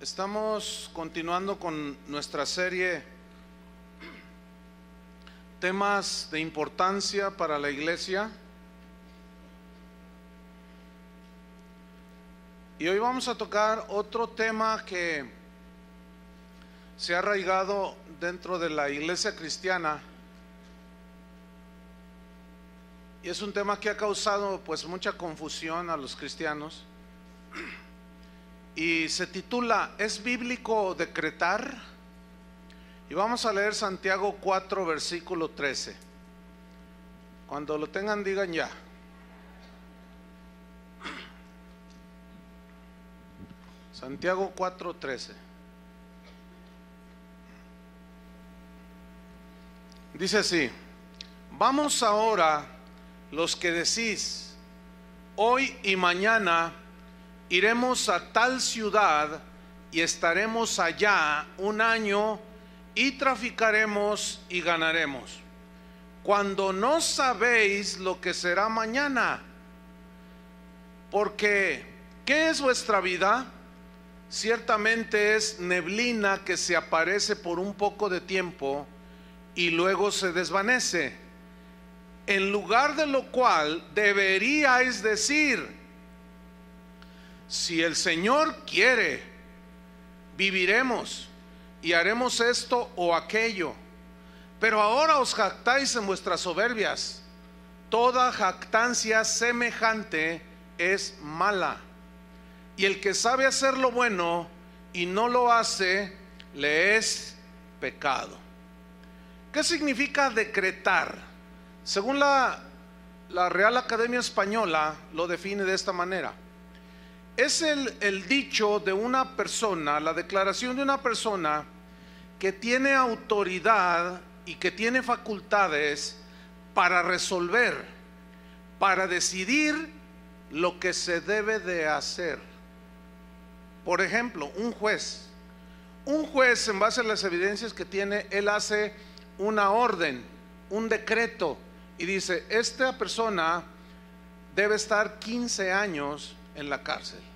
Estamos continuando con nuestra serie temas de importancia para la iglesia. Y hoy vamos a tocar otro tema que se ha arraigado dentro de la iglesia cristiana. Y es un tema que ha causado pues mucha confusión a los cristianos. Y se titula ¿Es bíblico decretar? Y vamos a leer Santiago 4, versículo 13. Cuando lo tengan, digan ya. Santiago 4, 13. Dice así, vamos ahora los que decís, hoy y mañana iremos a tal ciudad y estaremos allá un año y traficaremos y ganaremos. Cuando no sabéis lo que será mañana, porque ¿qué es vuestra vida? Ciertamente es neblina que se aparece por un poco de tiempo y luego se desvanece. En lugar de lo cual deberíais decir, si el Señor quiere, viviremos y haremos esto o aquello. Pero ahora os jactáis en vuestras soberbias. Toda jactancia semejante es mala. Y el que sabe hacer lo bueno y no lo hace, le es pecado. ¿Qué significa decretar? Según la, Real Academia Española lo define de esta manera es el, dicho de una persona, la declaración de una persona que tiene autoridad y que tiene facultades para resolver, para decidir lo que se debe de hacer. Por ejemplo, un juez. Un juez, en base a las evidencias que tiene, él hace una orden, un decreto, y dice, esta persona debe estar 15 años en la cárcel.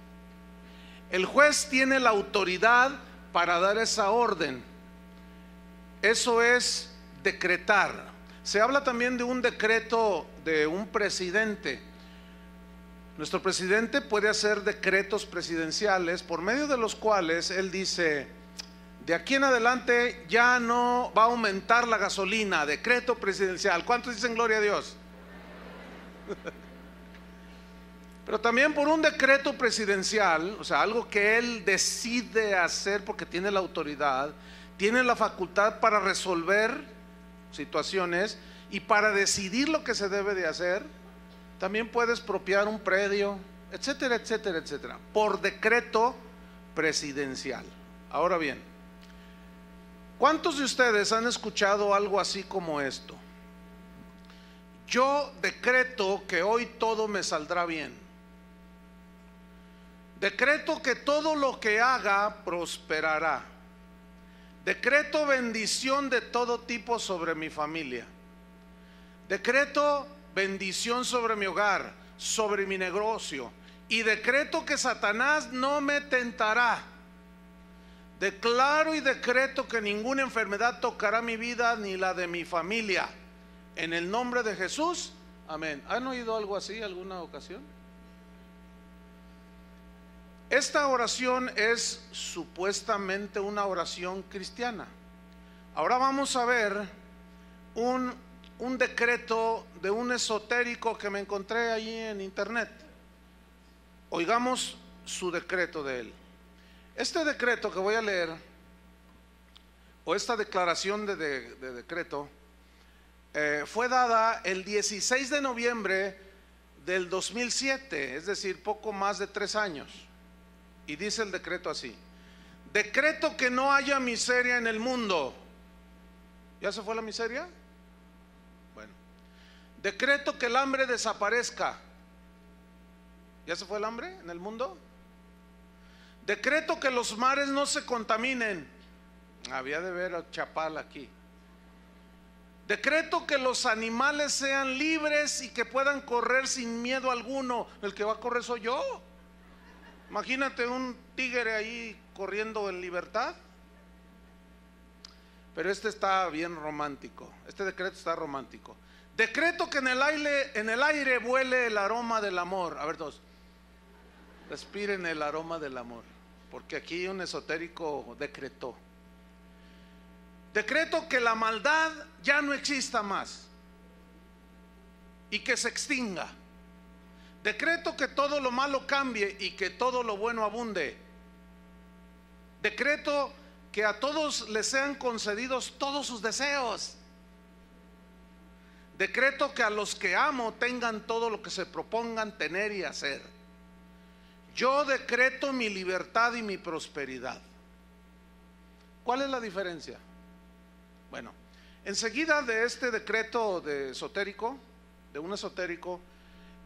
El juez tiene la autoridad para dar esa orden. Eso es decretar. Se habla también de un decreto de un presidente. Nuestro presidente puede hacer decretos presidenciales por medio de los cuales él dice, de aquí en adelante ya no va a aumentar la gasolina, decreto presidencial. ¿Cuántos dicen gloria a Dios? Pero también por un decreto presidencial, o sea, algo que él decide hacer porque tiene la autoridad, tiene la facultad para resolver situaciones y para decidir lo que se debe de hacer, también puede expropiar un predio, etcétera, etcétera, etcétera, por decreto presidencial. Ahora bien, ¿cuántos de ustedes han escuchado algo así como esto? Yo decreto que hoy todo me saldrá bien. Decreto que todo lo que haga prosperará. Decreto bendición de todo tipo sobre mi familia. Decreto bendición sobre mi hogar, sobre mi negocio. Y decreto que Satanás no me tentará. Declaro y decreto que ninguna enfermedad tocará mi vida ni la de mi familia. En el nombre de Jesús. Amén. ¿Han oído algo así alguna ocasión? Esta oración es supuestamente una oración cristiana. Ahora vamos a ver un, decreto de un esotérico que me encontré allí en internet. Oigamos su decreto de él. Este decreto que voy a leer, o esta declaración de, decreto, eh, fue dada el 16 de noviembre del 2007, es decir, poco más de tres años. Y dice el decreto así. Decreto que no haya miseria en el mundo. ¿Ya se fue la miseria? Bueno. Decreto que el hambre desaparezca. ¿Ya se fue el hambre en el mundo? Decreto que los mares no se contaminen. Había de ver a Chapal aquí. Decreto que los animales sean libres y que puedan correr sin miedo alguno. El que va a correr soy yo. Imagínate un tigre ahí corriendo en libertad. Pero este está bien romántico. Este decreto está romántico. Decreto que en el aire, en el aire vuele el aroma del amor. A ver todos. Respiren el aroma del amor. Porque aquí un esotérico decretó. Decreto que la maldad ya no exista más. Y que se extinga. Decreto que todo lo malo cambie y que todo lo bueno abunde. Decreto que a todos les sean concedidos todos sus deseos. Decreto que a los que amo tengan todo lo que se propongan tener y hacer. Yo decreto mi libertad y mi prosperidad. ¿Cuál es la diferencia? Bueno, enseguida de este decreto de esotérico, de un esotérico,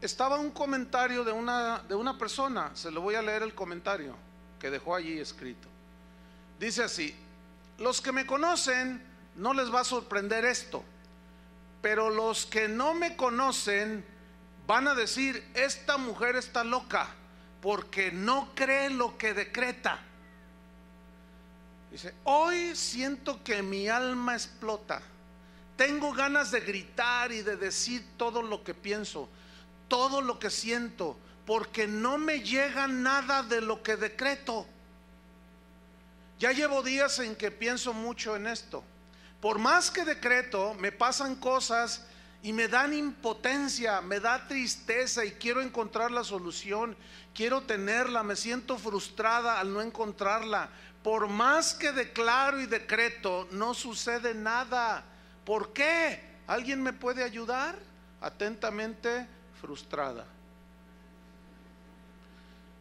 estaba un comentario de una, de una persona, se lo voy a leer el comentario que dejó allí escrito. Dice así, los que me conocen no les va a sorprender esto, pero los que no me conocen van a decir, esta mujer está loca porque no cree lo que decreta. Dice, hoy siento que mi alma explota. Tengo ganas de gritar y de decir todo lo que pienso todo lo que siento, porque no me llega nada de lo que decreto. Ya llevo días en que pienso mucho en esto. Por más que decreto, me pasan cosas y me dan impotencia, me da tristeza y quiero encontrar la solución, quiero tenerla, me siento frustrada al no encontrarla. Por más que declaro y decreto, no sucede nada. ¿Por qué? ¿Alguien me puede ayudar? Atentamente, frustrada.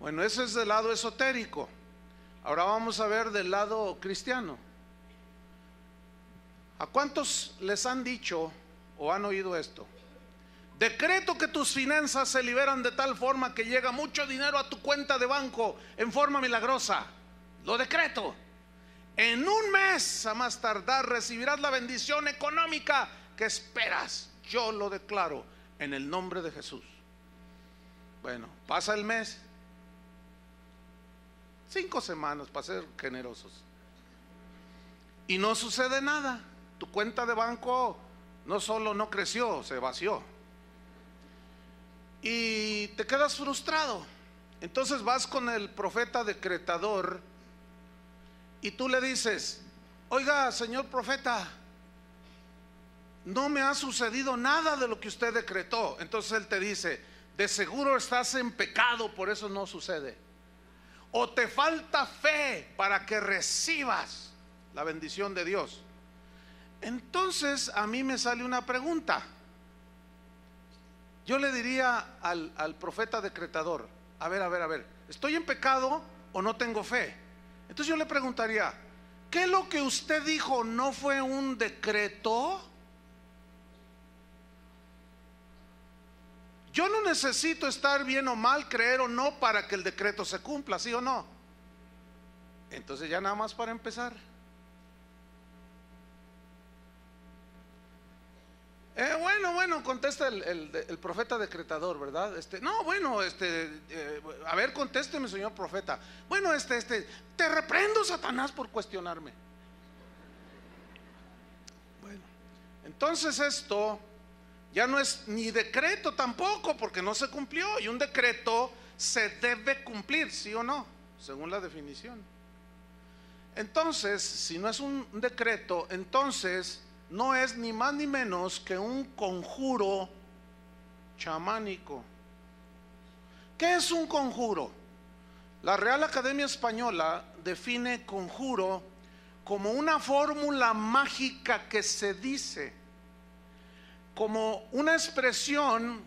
Bueno, eso es del lado esotérico. Ahora vamos a ver del lado cristiano. ¿A cuántos les han dicho o han oído esto? Decreto que tus finanzas se liberan de tal forma que llega mucho dinero a tu cuenta de banco en forma milagrosa. Lo decreto. En un mes, a más tardar, recibirás la bendición económica que esperas. Yo lo declaro en el nombre de Jesús. Bueno, pasa el mes. Cinco semanas para ser generosos. Y no sucede nada. Tu cuenta de banco no solo no creció, se vació. Y te quedas frustrado. Entonces vas con el profeta decretador y tú le dices, oiga, señor profeta, no me ha sucedido nada de lo que usted decretó. Entonces él te dice, de seguro estás en pecado, por eso no sucede. O te falta fe para que recibas la bendición de Dios. Entonces a mí me sale una pregunta. Yo le diría al, profeta decretador, a ver, a ver, a ver, ¿estoy en pecado o no tengo fe? Entonces yo le preguntaría, ¿qué lo que usted dijo no fue un decreto? Yo no necesito estar bien o mal, creer o no para que el decreto se cumpla, ¿sí o no? Entonces ya nada más para empezar. Eh, bueno, bueno, contesta el, profeta decretador, ¿verdad? Este, no, bueno, este, eh, a ver, contésteme, señor profeta. Bueno, este, este, te reprendo, Satanás, por cuestionarme. Bueno, entonces esto ya no es ni decreto tampoco, porque no se cumplió. Y un decreto se debe cumplir, sí o no, según la definición. Entonces, si no es un decreto, entonces no es ni más ni menos que un conjuro chamánico. ¿Qué es un conjuro? La Real Academia Española define conjuro como una fórmula mágica que se dice como una expresión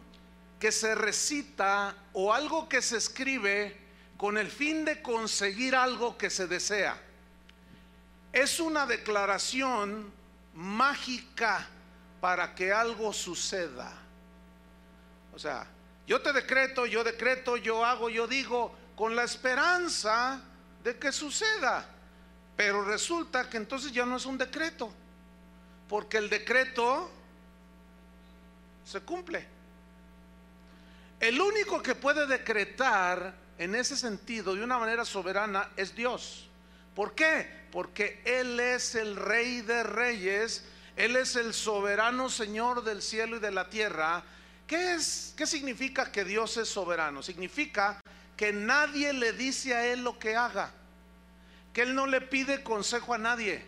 que se recita o algo que se escribe con el fin de conseguir algo que se desea. Es una declaración mágica para que algo suceda. O sea, yo te decreto, yo decreto, yo hago, yo digo, con la esperanza de que suceda. Pero resulta que entonces ya no es un decreto, porque el decreto se cumple. El único que puede decretar en ese sentido, de una manera soberana, es Dios. ¿Por qué? Porque Él es el rey de reyes, Él es el soberano Señor del cielo y de la tierra. ¿Qué, es, ¿Qué significa que Dios es soberano? Significa que nadie le dice a Él lo que haga, que Él no le pide consejo a nadie,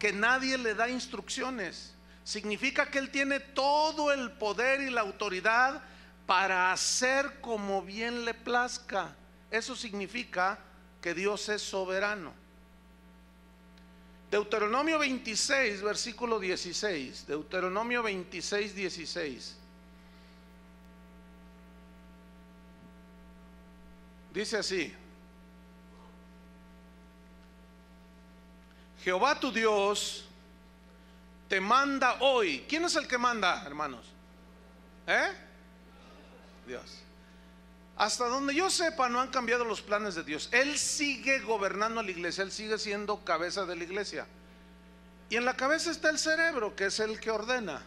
que nadie le da instrucciones. Significa que Él tiene todo el poder y la autoridad para hacer como bien le plazca. Eso significa que Dios es soberano. Deuteronomio 26, versículo 16. Deuteronomio 26, 16. Dice así. Jehová tu Dios te manda hoy. ¿Quién es el que manda, hermanos? ¿Eh? Dios. Hasta donde yo sepa, no han cambiado los planes de Dios. Él sigue gobernando la iglesia, Él sigue siendo cabeza de la iglesia. Y en la cabeza está el cerebro, que es el que ordena.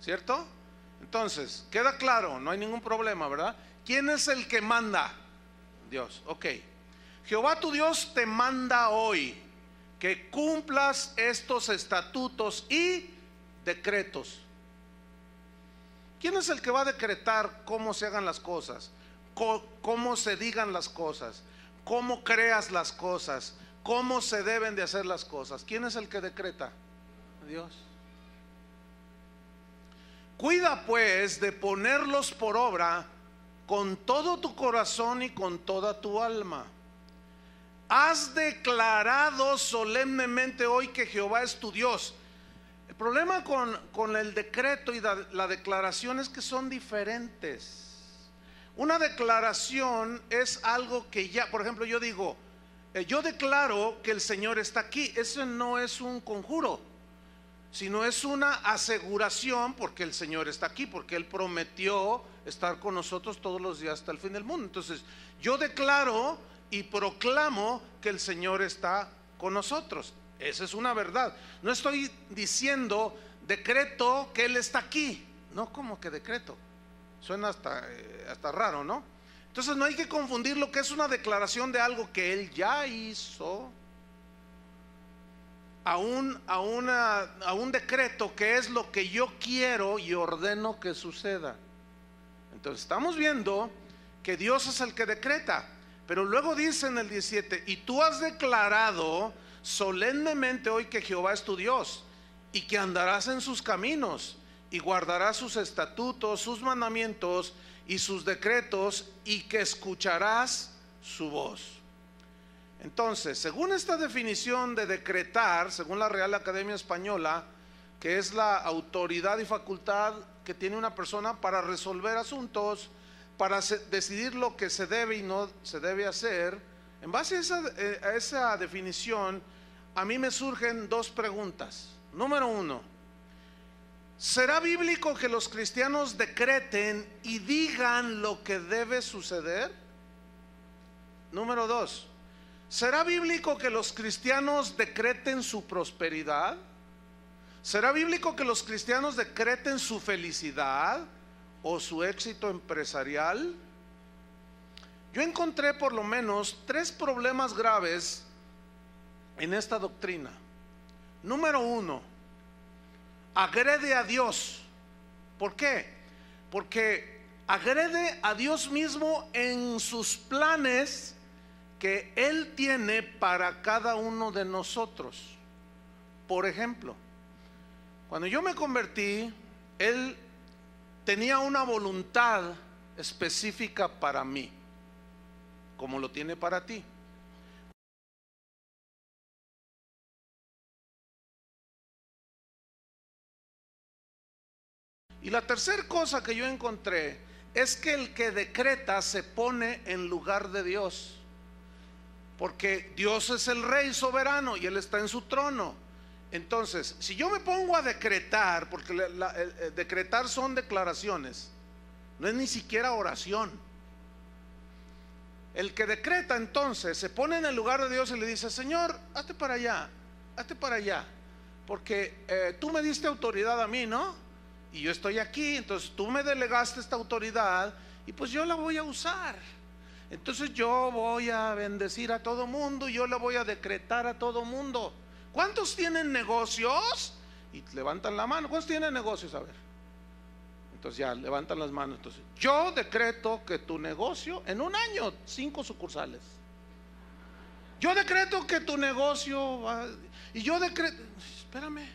¿Cierto? Entonces, queda claro, no hay ningún problema, ¿verdad? ¿Quién es el que manda? Dios, ok. Jehová tu Dios te manda hoy que cumplas estos estatutos y decretos. ¿Quién es el que va a decretar cómo se hagan las cosas? Cómo se digan las cosas, cómo creas las cosas, cómo se deben de hacer las cosas. ¿Quién es el que decreta? Dios. Cuida pues de ponerlos por obra con todo tu corazón y con toda tu alma. Has declarado solemnemente hoy que Jehová es tu Dios. El problema con, el decreto y la declaración es que son diferentes. Una declaración es algo que ya, por ejemplo, yo digo, eh, yo declaro que el Señor está aquí. Eso no es un conjuro, sino es una aseguración porque el Señor está aquí, porque Él prometió estar con nosotros todos los días hasta el fin del mundo. Entonces, yo declaro y proclamo que el Señor está con nosotros. Esa es una verdad. No estoy diciendo decreto que Él está aquí. No, como que decreto. Suena hasta, eh, hasta raro, ¿no? Entonces no hay que confundir lo que es una declaración de algo que Él ya hizo a un, a, una, a un decreto que es lo que yo quiero y ordeno que suceda. Entonces estamos viendo que Dios es el que decreta. Pero luego dice en el 17, y tú has declarado solemnemente hoy que Jehová es tu Dios y que andarás en sus caminos y guardarás sus estatutos, sus mandamientos y sus decretos y que escucharás su voz. Entonces, según esta definición de decretar, según la Real Academia Española, que es la autoridad y facultad que tiene una persona para resolver asuntos, para decidir lo que se debe y no se debe hacer, en base a esa, eh, a esa definición, a mí me surgen dos preguntas. Número uno, ¿será bíblico que los cristianos decreten y digan lo que debe suceder? Número dos, ¿será bíblico que los cristianos decreten su prosperidad? ¿Será bíblico que los cristianos decreten su felicidad o su éxito empresarial? Yo encontré por lo menos tres problemas graves en esta doctrina. Número uno, agrede a Dios. ¿Por qué? Porque agrede a Dios mismo en sus planes que Él tiene para cada uno de nosotros. Por ejemplo, cuando yo me convertí, Él tenía una voluntad específica para mí, como lo tiene para ti. Y la tercera cosa que yo encontré es que el que decreta se pone en lugar de Dios. Porque Dios es el rey soberano y Él está en su trono. Entonces, si yo me pongo a decretar, porque decretar son declaraciones, no es ni siquiera oración. El que decreta entonces se pone en el lugar de Dios y le dice, Señor, hazte para allá, hazte para allá, porque eh, tú me diste autoridad a mí, ¿no? y yo estoy aquí, entonces tú me delegaste esta autoridad y pues yo la voy a usar. Entonces yo voy a bendecir a todo mundo, yo le voy a decretar a todo mundo. ¿Cuántos tienen negocios? Y levantan la mano. ¿Cuántos tienen negocios? A ver. Entonces ya levantan las manos. Entonces, yo decreto que tu negocio en un año, cinco sucursales. Yo decreto que tu negocio va, y yo decreto, espérame,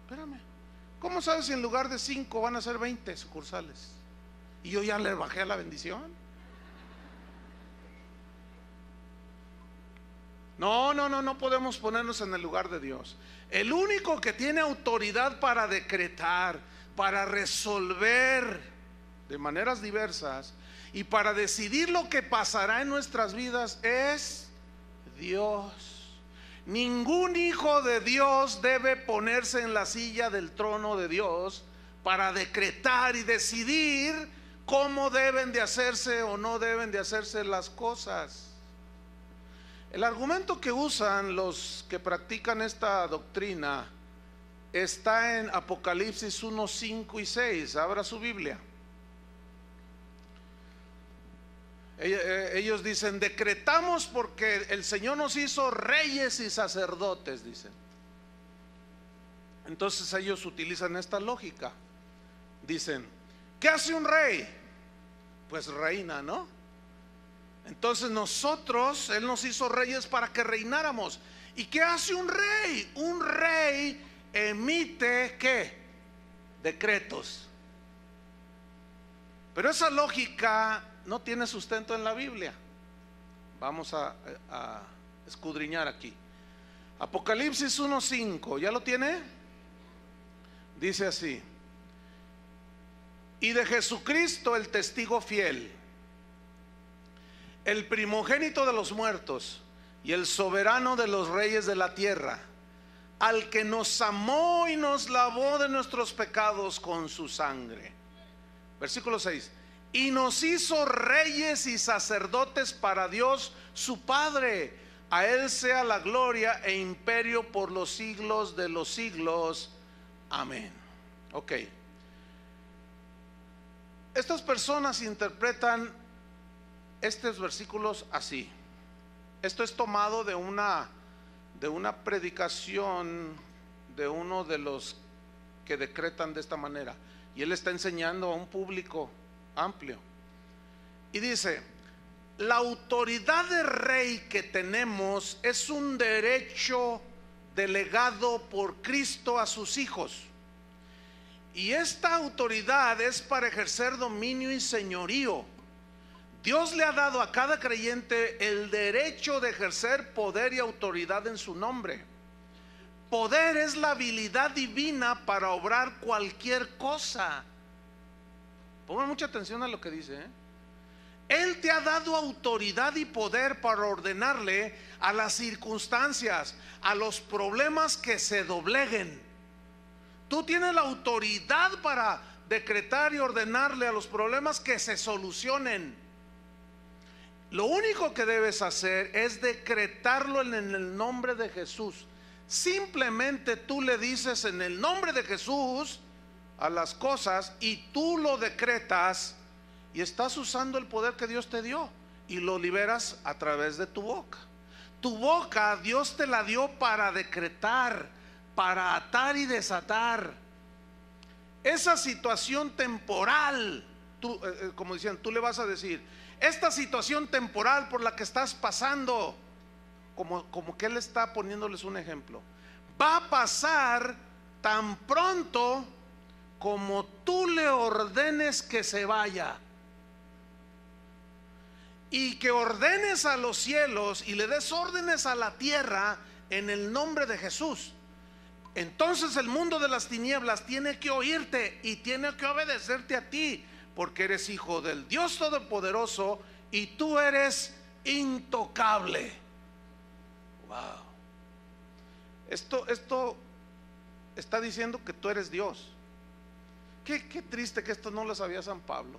espérame. ¿Cómo sabes si en lugar de cinco van a ser 20 sucursales? Y yo ya le bajé a la bendición. No, no, no, no podemos ponernos en el lugar de Dios. El único que tiene autoridad para decretar, para resolver de maneras diversas y para decidir lo que pasará en nuestras vidas es Dios. Ningún hijo de Dios debe ponerse en la silla del trono de Dios para decretar y decidir cómo deben de hacerse o no deben de hacerse las cosas. El argumento que usan los que practican esta doctrina está en Apocalipsis 1, 5 y 6. Abra su Biblia. Eh, ellos dicen, decretamos porque el Señor nos hizo reyes y sacerdotes, dicen. Entonces ellos utilizan esta lógica. Dicen, ¿qué hace un rey? Pues reina, ¿no? Entonces nosotros, Él nos hizo reyes para que reináramos. ¿Y qué hace un rey? Un rey emite qué? Decretos. Pero esa lógica no tiene sustento en la Biblia. Vamos a, escudriñar aquí. Apocalipsis 1.5, ¿ya lo tiene? Dice así. Y de Jesucristo el testigo fiel, el primogénito de los muertos y el soberano de los reyes de la tierra, al que nos amó y nos lavó de nuestros pecados con su sangre. Versículo 6 y nos hizo reyes y sacerdotes para Dios su Padre. A Él sea la gloria e imperio por los siglos de los siglos. Amén. Ok. Estas personas interpretan estos versículos así. Esto es tomado de una de una predicación de uno de los que decretan de esta manera. Y él está enseñando a un público amplio. Y dice, la autoridad de rey que tenemos es un derecho delegado por Cristo a sus hijos. Y esta autoridad es para ejercer dominio y señorío. Dios le ha dado a cada creyente el derecho de ejercer poder y autoridad en su nombre. Poder es la habilidad divina para obrar cualquier cosa Pongan mucha atención a lo que dice. ¿eh? Él te ha dado autoridad y poder para ordenarle a las circunstancias, a los problemas que se dobleguen. Tú tienes la autoridad para decretar y ordenarle a los problemas que se solucionen. Lo único que debes hacer es decretarlo en el nombre de Jesús. Simplemente tú le dices en el nombre de Jesús a las cosas y tú lo decretas y estás usando el poder que Dios te dio y lo liberas a través de tu boca. Tu boca Dios te la dio para decretar, para atar y desatar. Esa situación temporal, tú, eh, eh, como decían, tú le vas a decir, esta situación temporal por la que estás pasando, como, como que Él está poniéndoles un ejemplo, va a pasar tan pronto como tú le ordenes que se vaya y que ordenes a los cielos y le des órdenes a la tierra en el nombre de Jesús. Entonces el mundo de las tinieblas tiene que oírte y tiene que obedecerte a ti, porque eres hijo del Dios Todopoderoso y tú eres intocable. Wow. Esto, esto está diciendo que tú eres Dios. Qué, triste que esto no lo sabía San Pablo.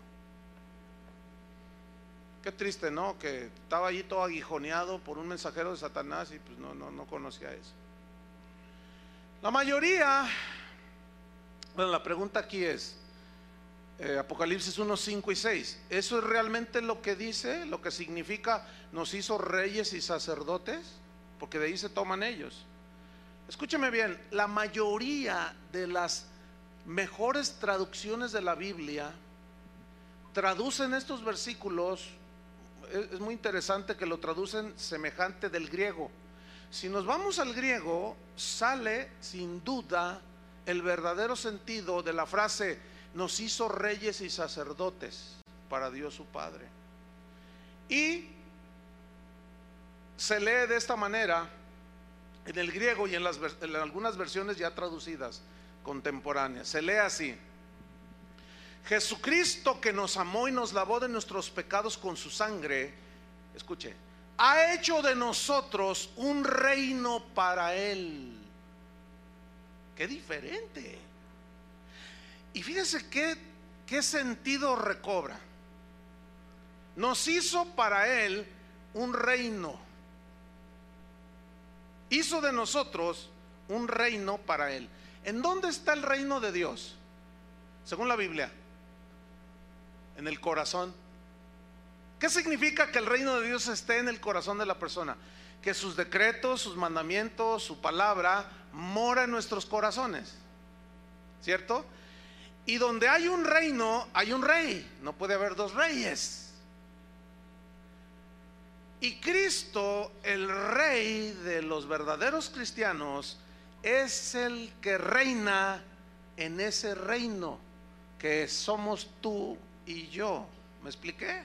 Qué triste, ¿no? Que estaba allí todo aguijoneado por un mensajero de Satanás y pues no, no, no conocía eso. La mayoría, bueno, la pregunta aquí es, eh, Apocalipsis 1, 5 y 6. ¿Eso es realmente lo que dice, lo que significa nos hizo reyes y sacerdotes? Porque de ahí se toman ellos. Escúcheme bien, la mayoría de las mejores traducciones de la Biblia traducen estos versículos, es muy interesante que lo traducen semejante del griego. Si nos vamos al griego, sale sin duda el verdadero sentido de la frase nos hizo reyes y sacerdotes para Dios su Padre. Y se lee de esta manera en el griego y en, algunas versiones ya traducidas contemporáneas. Se lee así. Jesucristo que nos amó y nos lavó de nuestros pecados con su sangre, escuche, ha hecho de nosotros un reino para Él. Qué diferente. Y fíjese qué, qué sentido recobra. Nos hizo para Él un reino. Hizo de nosotros un reino para Él. ¿En dónde está el reino de Dios? Según la Biblia. En el corazón. ¿Qué significa que el reino de Dios esté en el corazón de la persona? Que sus decretos, sus mandamientos, su palabra mora en nuestros corazones. ¿Cierto? Y donde hay un reino, hay un rey. No puede haber dos reyes. Y Cristo, el rey de los verdaderos cristianos, es el que reina en ese reino que somos tú y yo. ¿Me expliqué?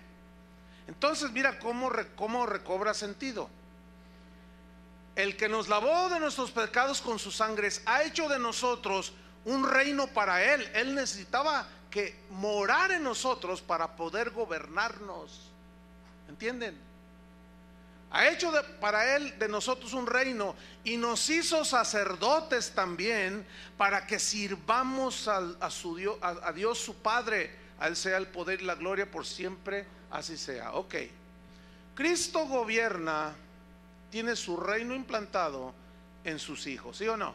Entonces mira cómo, cómo recobra sentido. El que nos lavó de nuestros pecados con sus sangres ha hecho de nosotros un reino para Él. Él necesitaba que morar en nosotros para poder gobernarnos. ¿Entienden? Ha hecho para Él de nosotros un reino y nos hizo sacerdotes también para que sirvamos a, su Dios, a Dios su Padre. A Él sea el poder y la gloria por siempre, así sea. Ok. Cristo gobierna, tiene su reino implantado en sus hijos, ¿sí o no?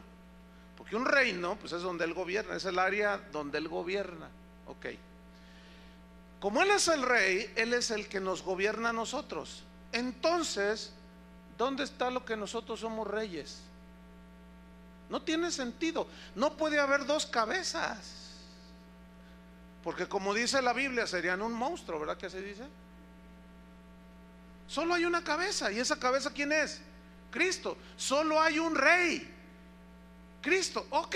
Porque un reino, pues es donde Él gobierna, es el área donde Él gobierna. Ok. Como Él es el rey, Él es el que nos gobierna a nosotros. Entonces, ¿dónde está lo que nosotros somos reyes? No tiene sentido. No puede haber dos cabezas. Porque como dice la Biblia, serían un monstruo, ¿verdad que se dice? Solo hay una cabeza. ¿Y esa cabeza quién es? Cristo. Solo hay un rey. Cristo, ok,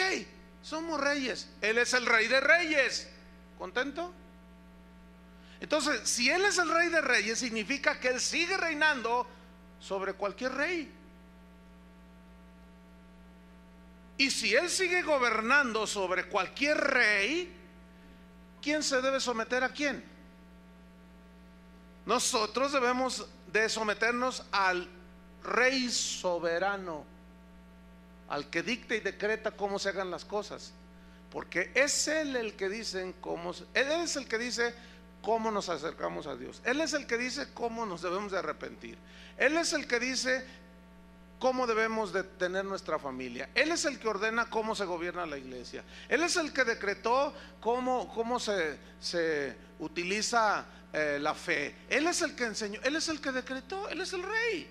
somos reyes. Él es el rey de reyes. ¿Contento? Entonces, si Él es el rey de reyes, significa que Él sigue reinando sobre cualquier rey. Y si Él sigue gobernando sobre cualquier rey, ¿quién se debe someter a quién? Nosotros debemos de someternos al rey soberano al que dicta y decreta cómo se hagan las cosas. Porque es Él el que dice cómo, Él es el que dice cómo nos acercamos a Dios. Él es el que dice cómo nos debemos de arrepentir. Él es el que dice cómo debemos de tener nuestra familia. Él es el que ordena cómo se gobierna la iglesia. Él es el que decretó cómo, cómo se, se utiliza eh, la fe. Él es el que enseñó, Él es el que decretó, Él es el rey.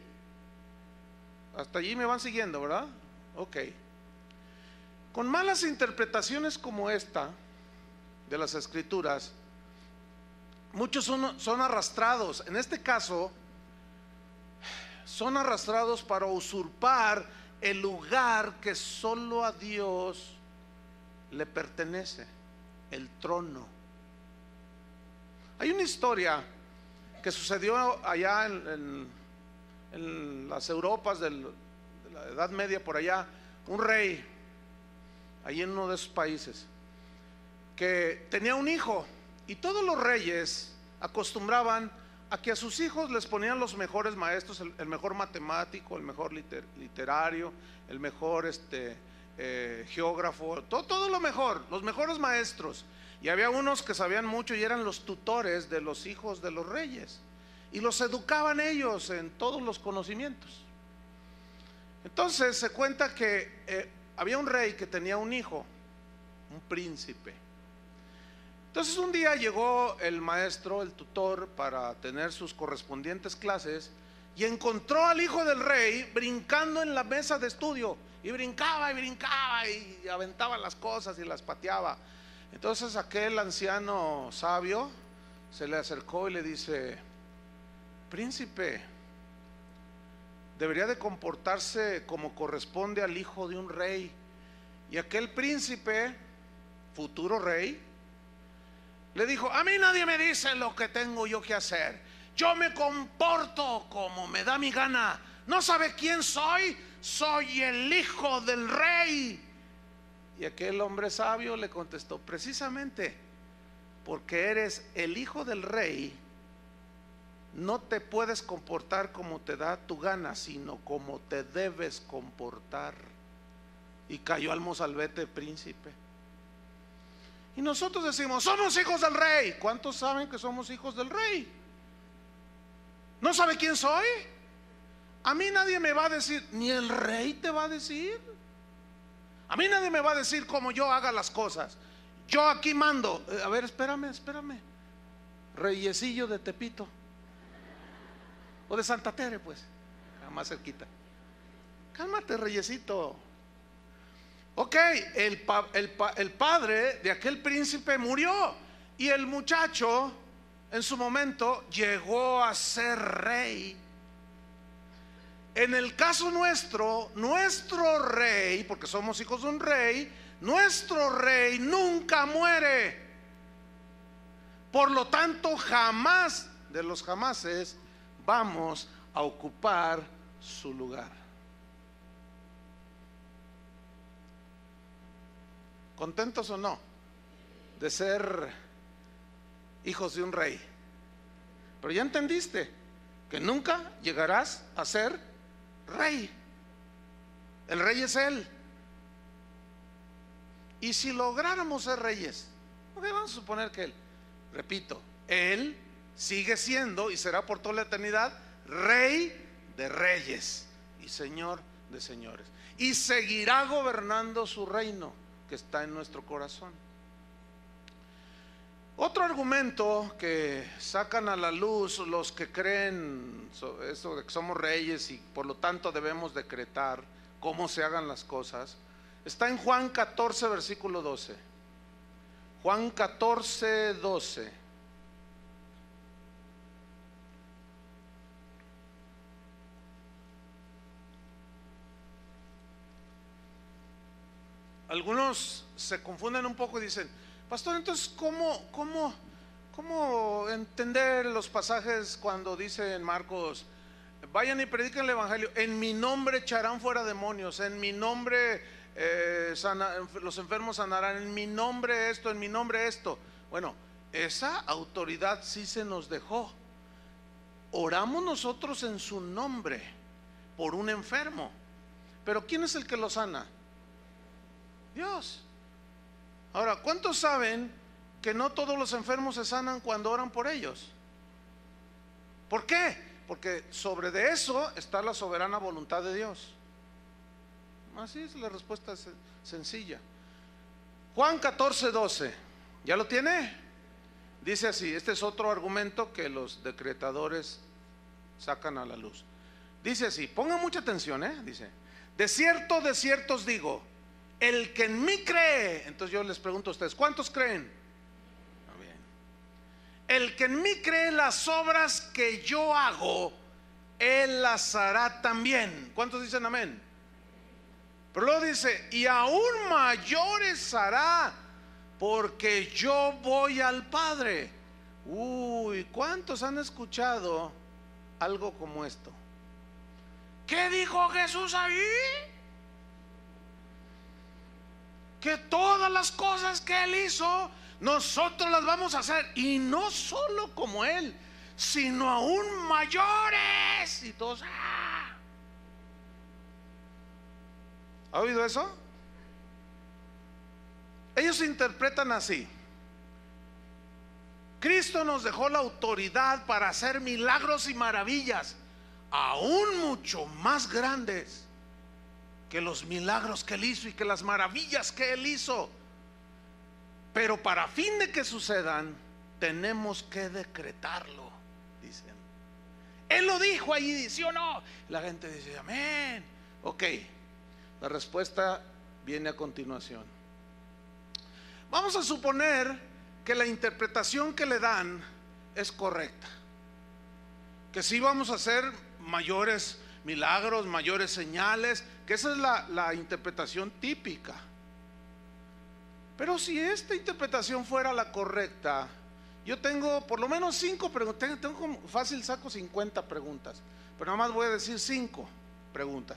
Hasta allí me van siguiendo, ¿verdad? Ok. Con malas interpretaciones como esta de las escrituras, muchos son, arrastrados. En este caso, son arrastrados para usurpar el lugar que solo a Dios le pertenece, el trono. Hay una historia que sucedió allá en, en las Europas del, Edad Media por allá, un rey, ahí en uno de esos países, que tenía un hijo y todos los reyes acostumbraban a que a sus hijos les ponían los mejores maestros, el, mejor matemático, el mejor literario, el mejor este, eh, geógrafo, todo lo mejor, los mejores maestros. Y había unos que sabían mucho y eran los tutores de los hijos de los reyes. Y los educaban ellos en todos los conocimientos. Entonces se cuenta que eh, había un rey que tenía un hijo, un príncipe. Entonces un día llegó el maestro, el tutor, para tener sus correspondientes clases y encontró al hijo del rey brincando en la mesa de estudio. Y brincaba y brincaba y aventaba las cosas y las pateaba. Entonces aquel anciano sabio se le acercó y le dice, príncipe, debería de comportarse como corresponde al hijo de un rey. Y aquel príncipe, futuro rey, le dijo, a mí nadie me dice lo que tengo yo que hacer. Yo me comporto como me da mi gana. ¿No sabe quién soy? Soy el hijo del rey. Y aquel hombre sabio le contestó, precisamente porque eres el hijo del rey, no te puedes comportar como te da tu gana, sino como te debes comportar. Y cayó al mozalbete príncipe. Y nosotros decimos, somos hijos del rey. ¿Cuántos saben que somos hijos del rey? ¿No sabe quién soy? A mí nadie me va a decir, ni el rey te va a decir. A mí nadie me va a decir cómo yo haga las cosas. Yo aquí mando. Eh, a ver, espérame, espérame. Reyesillo de Tepito. O de Santa Tere, pues. Más cerquita. Cálmate, reyesito. Ok, el, el padre de aquel príncipe murió. Y el muchacho en su momento llegó a ser rey. En el caso nuestro, nuestro rey, porque somos hijos de un rey, nuestro rey nunca muere. Por lo tanto, jamás de los jamases vamos a ocupar su lugar. ¿Contentos o no? De ser hijos de un rey. Pero ya entendiste que nunca llegarás a ser rey. El rey es Él. Y si lográramos ser reyes, vamos a suponer que Él, repito, Él sigue siendo y será por toda la eternidad rey de reyes y señor de señores. Y seguirá gobernando su reino que está en nuestro corazón. Otro argumento que sacan a la luz los que creen eso de que somos reyes y por lo tanto debemos decretar cómo se hagan las cosas, está en Juan 14, versículo 12. Juan 14, 12. Algunos se confunden un poco y dicen, Pastor, entonces, ¿cómo, cómo, cómo entender los pasajes cuando dice en Marcos, vayan y prediquen el Evangelio, en mi nombre echarán fuera demonios, en mi nombre eh, los enfermos sanarán, en mi nombre esto, en mi nombre esto? Bueno, esa autoridad sí se nos dejó. Oramos nosotros en su nombre por un enfermo. Pero ¿quién es el que lo sana? Dios. Ahora, ¿cuántos saben que no todos los enfermos se sanan cuando oran por ellos? ¿Por qué? Porque sobre de eso está la soberana voluntad de Dios. Así es la respuesta sencilla. Juan 14, 12. ¿Ya lo tiene? Dice así, este es otro argumento que los decretadores sacan a la luz. Dice así, pongan mucha atención, ¿eh? Dice, de cierto, de cierto os digo, el que en mí cree, entonces yo les pregunto a ustedes, ¿cuántos creen? El que en mí cree las obras que yo hago, él las hará también. ¿Cuántos dicen amén? Pero luego dice, y aún mayores hará, porque yo voy al Padre. Uy, ¿cuántos han escuchado algo como esto? ¿Qué dijo Jesús ahí? Que todas las cosas que Él hizo, nosotros las vamos a hacer. Y no solo como Él, sino aún mayores. Y todos, ¡ah! ¿Ha oído eso? Ellos interpretan así. Cristo nos dejó la autoridad para hacer milagros y maravillas, aún mucho más grandes que los milagros que él hizo y que las maravillas que él hizo. Pero para fin de que sucedan, tenemos que decretarlo, dicen. Él lo dijo ahí, ¿sí o no? La gente dice, amén. Ok, la respuesta viene a continuación. Vamos a suponer que la interpretación que le dan es correcta. Que sí vamos a hacer mayores milagros, mayores señales, que esa es la, la interpretación típica. Pero si esta interpretación fuera la correcta, yo tengo por lo menos cinco preguntas, tengo, como fácil saco 50 preguntas, pero nada más voy a decir cinco preguntas.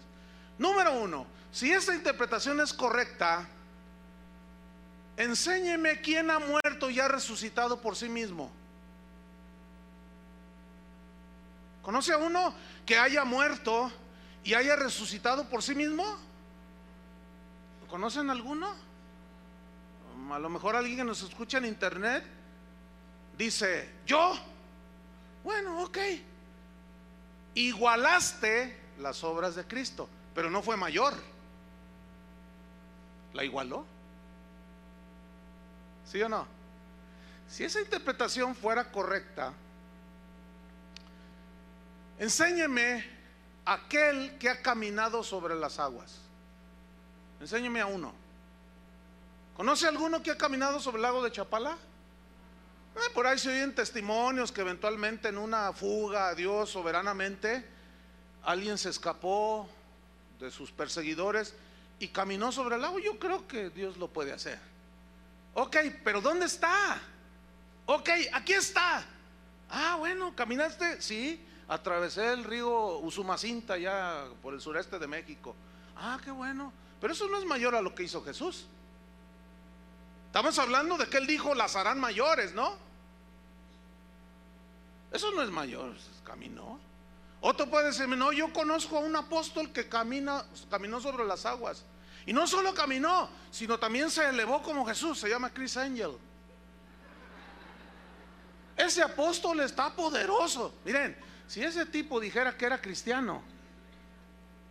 Número uno, si esta interpretación es correcta, enséñeme quién ha muerto y ha resucitado por sí mismo. ¿Conoce a uno que haya muerto y haya resucitado por sí mismo? ¿Conocen alguno? A lo mejor alguien que nos escucha en internet dice, yo, bueno, ok, igualaste las obras de Cristo, pero no fue mayor. ¿La igualó? ¿Sí o no? Si esa interpretación fuera correcta, enséñeme aquel que ha caminado sobre las aguas. Enséñeme a uno. ¿Conoce alguno que ha caminado sobre el lago de Chapala? Ah, por ahí se oyen testimonios que eventualmente en una fuga a Dios soberanamente alguien se escapó de sus perseguidores y caminó sobre el lago. Yo creo que Dios lo puede hacer. Ok, pero ¿dónde está? Ok, aquí está. Ah, bueno, caminaste, sí, atravesé el río Usumacinta ya por el sureste de México. Ah, qué bueno. Pero eso no es mayor a lo que hizo Jesús. Estamos hablando de que él dijo las harán mayores, ¿no? Eso no es mayor, caminó. Otro puede decir, no, yo conozco a un apóstol que camina, caminó sobre las aguas. Y no solo caminó, sino también se elevó como Jesús, se llama Chris Angel. Ese apóstol está poderoso. Miren, si ese tipo dijera que era cristiano,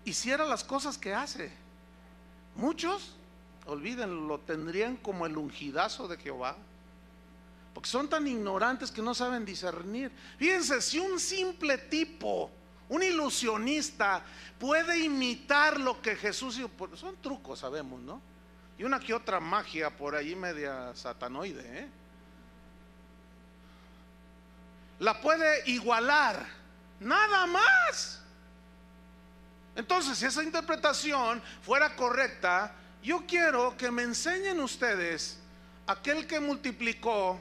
hiciera las cosas que hace, muchos olvídenlo, lo tendrían como el ungidazo de Jehová. Porque son tan ignorantes que no saben discernir. Fíjense, si un simple tipo, un ilusionista, puede imitar lo que Jesús hizo, son trucos, sabemos, ¿no? Y una que otra magia por ahí media satanoide, ¿eh? La puede igualar, nada más. Entonces, si esa interpretación fuera correcta, yo quiero que me enseñen ustedes aquel que multiplicó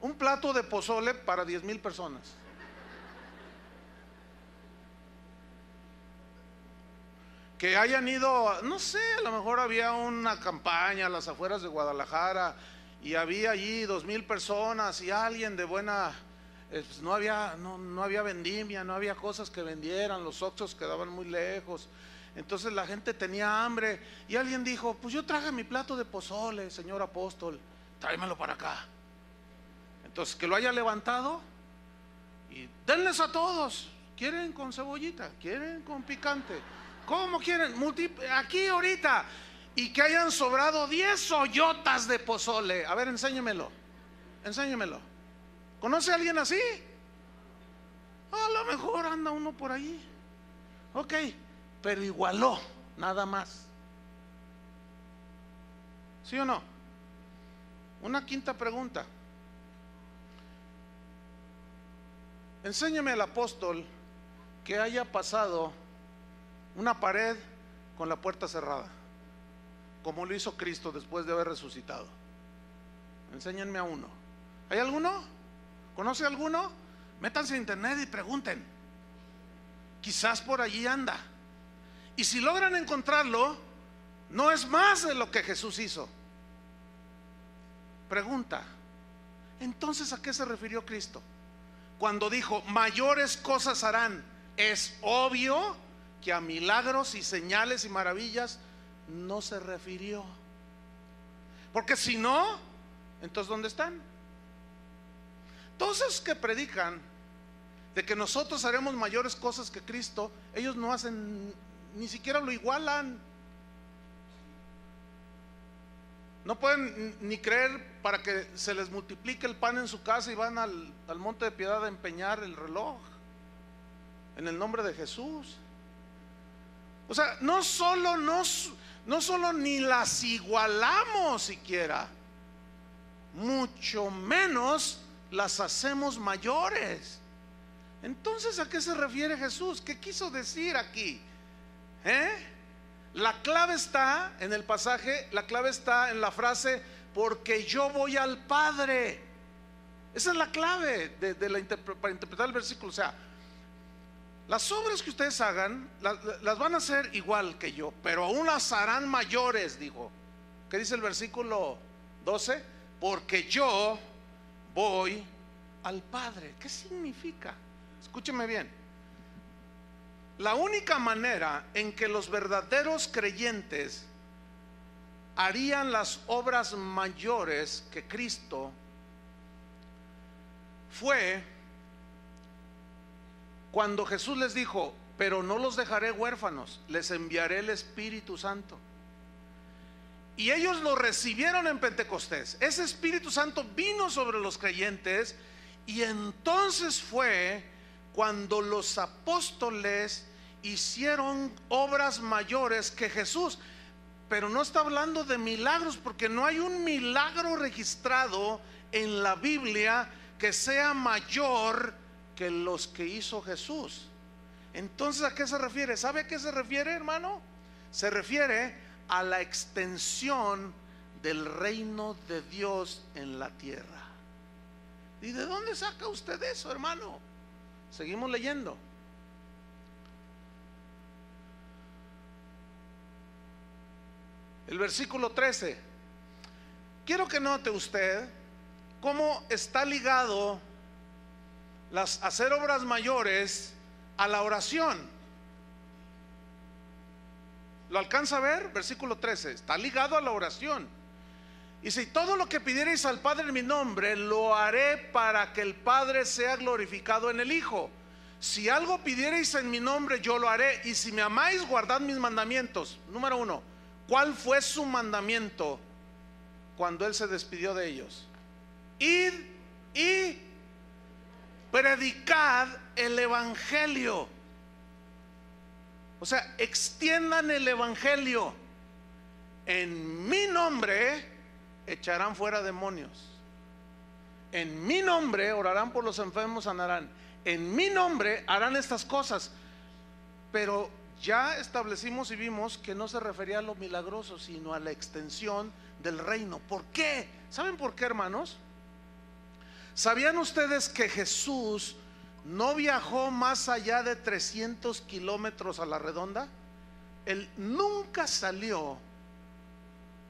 un plato de pozole para 10 mil personas. Que hayan ido, no sé, a lo mejor había una campaña a las afueras de Guadalajara y había allí dos mil personas y alguien de buena, pues no había, no, no había vendimia, no había cosas que vendieran, los oxos quedaban muy lejos entonces la gente tenía hambre y alguien dijo, pues yo traje mi plato de pozole, señor apóstol, tráemelo para acá. Entonces que lo haya levantado y denles a todos. ¿Quieren con cebollita? ¿Quieren con picante? ¿Cómo quieren? aquí ahorita. Y que hayan sobrado 10 hoyotas de pozole. A ver, enséñemelo. Enséñemelo. ¿Conoce a alguien así? A lo mejor anda uno por ahí. Ok pero igualó, nada más. ¿Sí o no? Una quinta pregunta. Enséñame al apóstol que haya pasado una pared con la puerta cerrada, como lo hizo Cristo después de haber resucitado. Enséñenme a uno. ¿Hay alguno? ¿Conoce alguno? Métanse a internet y pregunten. Quizás por allí anda. Y si logran encontrarlo, no es más de lo que Jesús hizo. Pregunta, entonces ¿a qué se refirió Cristo? Cuando dijo, mayores cosas harán, es obvio que a milagros y señales y maravillas no se refirió. Porque si no, entonces ¿dónde están? Todos esos que predican de que nosotros haremos mayores cosas que Cristo, ellos no hacen ni siquiera lo igualan. No pueden ni creer para que se les multiplique el pan en su casa y van al, al monte de piedad a empeñar el reloj. En el nombre de Jesús. O sea, no solo, no, no solo ni las igualamos siquiera, mucho menos las hacemos mayores. Entonces, ¿a qué se refiere Jesús? ¿Qué quiso decir aquí? ¿Eh? La clave está en el pasaje, la clave está en la frase, porque yo voy al Padre. Esa es la clave para interpretar el versículo. O sea, las obras que ustedes hagan las, van a hacer igual que yo, pero aún las harán mayores, dijo. ¿Qué dice el versículo 12? Porque yo voy al Padre. ¿Qué significa? Escúcheme bien. La única manera en que los verdaderos creyentes harían las obras mayores que Cristo fue cuando Jesús les dijo, pero no los dejaré huérfanos, les enviaré el Espíritu Santo. Y ellos lo recibieron en Pentecostés. Ese Espíritu Santo vino sobre los creyentes y entonces fue cuando los apóstoles hicieron obras mayores que Jesús. Pero no está hablando de milagros porque no hay un milagro registrado en la Biblia que sea mayor que los que hizo Jesús. Entonces, ¿a qué se refiere? ¿Sabe a qué se refiere, hermano? Se refiere a la extensión del reino de Dios en la tierra. ¿Y de dónde saca usted eso, hermano? Seguimos leyendo. El versículo 13. Quiero que note usted cómo está ligado las hacer obras mayores a la oración. ¿Lo alcanza a ver? Versículo 13. Está ligado a la oración. Y si todo lo que pidierais al Padre en mi nombre, lo haré para que el Padre sea glorificado en el Hijo. Si algo pidierais en mi nombre, yo lo haré. Y si me amáis, guardad mis mandamientos. Número uno. ¿Cuál fue su mandamiento cuando Él se despidió de ellos? Id y predicad el Evangelio. O sea, extiendan el Evangelio. En mi nombre echarán fuera demonios. En mi nombre orarán por los enfermos, sanarán. En mi nombre harán estas cosas. Pero ya establecimos y vimos que no se refería a lo milagroso, sino a la extensión del reino. ¿Por qué? ¿Saben por qué, hermanos? ¿Sabían ustedes que Jesús no viajó más allá de 300 kilómetros a la redonda? Él nunca salió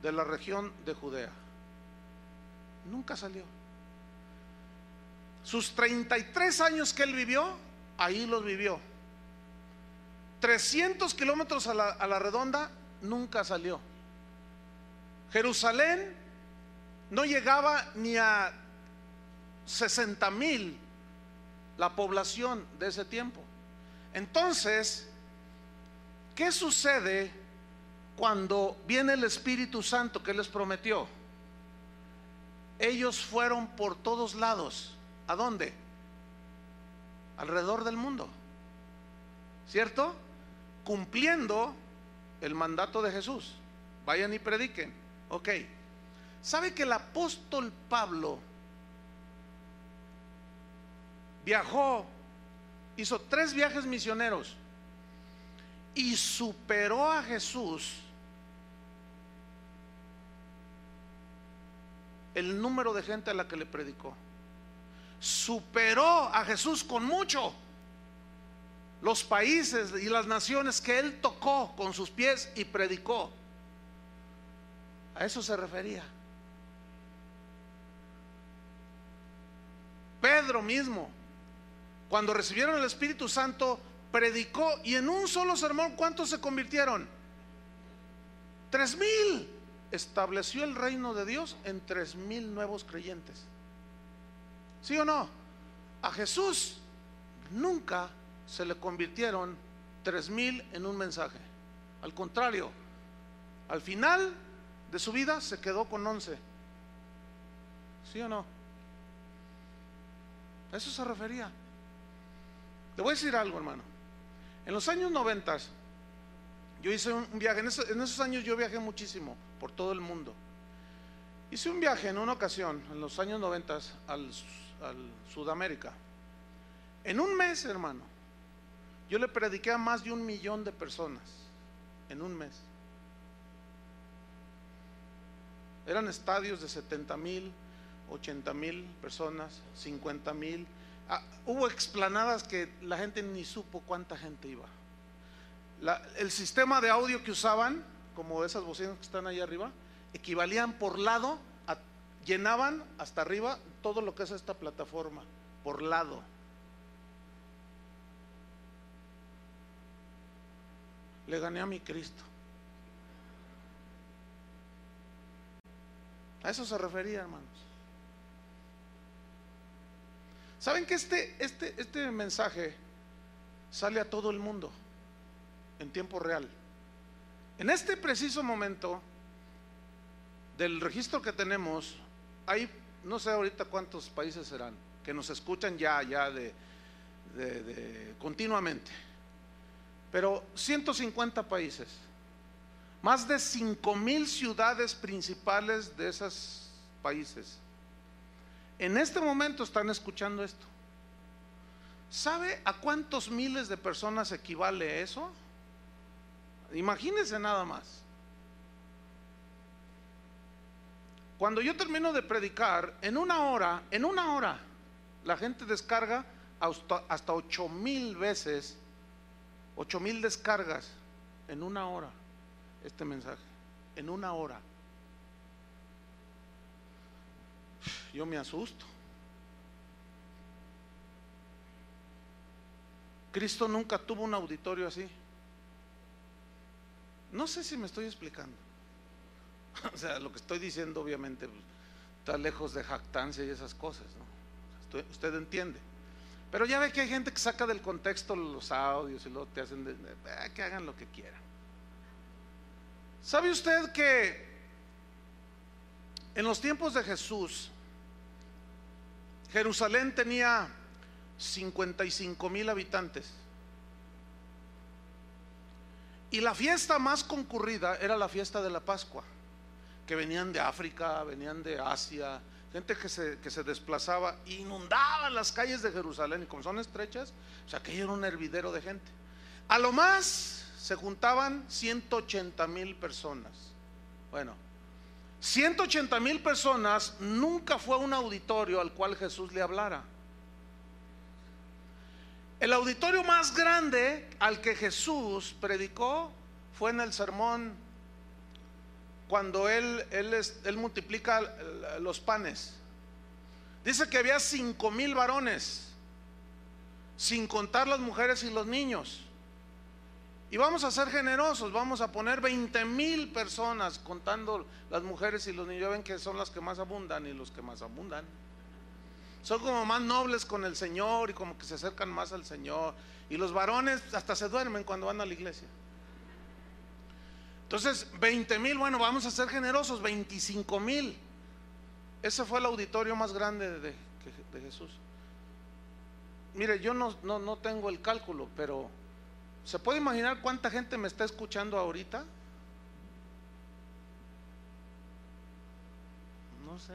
de la región de Judea. Nunca salió. Sus 33 años que él vivió, ahí los vivió. 300 kilómetros a la, redonda, nunca salió. Jerusalén no llegaba ni a 60 mil la población de ese tiempo. Entonces, ¿qué sucede cuando viene el Espíritu Santo que les prometió? Ellos fueron por todos lados. ¿A dónde? Alrededor del mundo. ¿Cierto? cumpliendo el mandato de Jesús. Vayan y prediquen. Ok. ¿Sabe que el apóstol Pablo viajó, hizo tres viajes misioneros y superó a Jesús el número de gente a la que le predicó? Superó a Jesús con mucho los países y las naciones que él tocó con sus pies y predicó. A eso se refería. Pedro mismo, cuando recibieron el Espíritu Santo, predicó y en un solo sermón, ¿cuántos se convirtieron? Tres mil. Estableció el reino de Dios en tres mil nuevos creyentes. ¿Sí o no? A Jesús nunca se le convirtieron tres mil en un mensaje. Al contrario, al final de su vida se quedó con 11. ¿Sí o no? A eso se refería. Le voy a decir algo, hermano. En los años 90, yo hice un viaje, en esos, años yo viajé muchísimo por todo el mundo. Hice un viaje en una ocasión, en los años 90, al, al Sudamérica. En un mes, hermano, yo le prediqué a más de un millón de personas. En un mes. Eran estadios de 70 mil, 80 mil personas, 50 mil. Ah, hubo explanadas que la gente ni supo cuánta gente iba. el sistema de audio que usaban, como esas bocinas que están ahí arriba, equivalían por lado, llenaban hasta arriba todo lo que es esta plataforma, por lado. Le gané a mi Cristo. A eso se refería, hermanos. ¿Saben que este, este, este mensaje sale a todo el mundo en tiempo real? En este preciso momento del registro que tenemos, hay, no sé ahorita cuántos países serán, que nos escuchan ya, ya de, de continuamente, pero 150 países, más de 5 mil ciudades principales de esos países en este momento están escuchando esto. ¿Sabe a cuántos miles de personas equivale eso? Imagínense nada más. Cuando yo termino de predicar, en una hora, en una hora, la gente descarga hasta, 8 mil veces, 8 mil descargas en una hora este mensaje, en una hora. Yo me asusto. Cristo nunca tuvo un auditorio así. No sé si me estoy explicando. O sea, lo que estoy diciendo obviamente pues, está lejos de jactancia y esas cosas, ¿no? Usted, entiende. Pero ya ve que hay gente que saca del contexto los audios y luego te hacen eh, que hagan lo que quieran. ¿Sabe usted que en los tiempos de Jesús Jerusalén tenía 55 mil habitantes. Y la fiesta más concurrida era la fiesta de la Pascua, que venían de África, venían de Asia, gente que se, que se desplazaba, inundaban las calles de Jerusalén, y como son estrechas, o sea, que era un hervidero de gente. A lo más se juntaban 180 mil personas. Bueno, 180 mil personas nunca fue un auditorio al cual Jesús le hablara. El auditorio más grande al que Jesús predicó fue en el sermón cuando él, él, él multiplica los panes. Dice que había cinco mil varones, sin contar las mujeres y los niños. Y vamos a ser generosos, vamos a poner 20 mil personas contando las mujeres y los niños. Ven que son las que más abundan y los que más abundan. Son como más nobles con el Señor y como que se acercan más al Señor. Y los varones hasta se duermen cuando van a la iglesia. Entonces, 20 mil, bueno, vamos a ser generosos, 25 mil. Ese fue el auditorio más grande de, Jesús. Mire, yo no, no, no tengo el cálculo, pero ¿Se puede imaginar cuánta gente me está escuchando ahorita? No sé.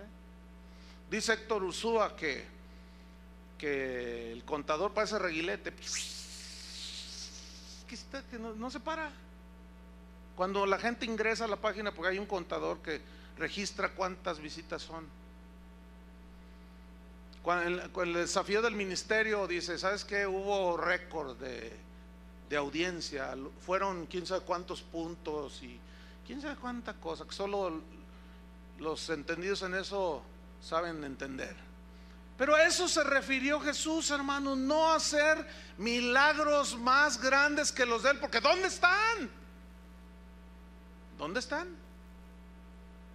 Dice Héctor Ursúa que, que el contador parece reguilete. Que, no, no se para. Cuando la gente ingresa a la página, porque hay un contador que registra cuántas visitas son. Cuando el, el desafío del ministerio dice, ¿sabes qué? Hubo récord de de audiencia, fueron quién sabe cuántos puntos y quién sabe cuánta cosa, que solo los entendidos en eso saben entender. Pero a eso se refirió Jesús, hermano, no hacer milagros más grandes que los de él, porque ¿dónde están? ¿Dónde están?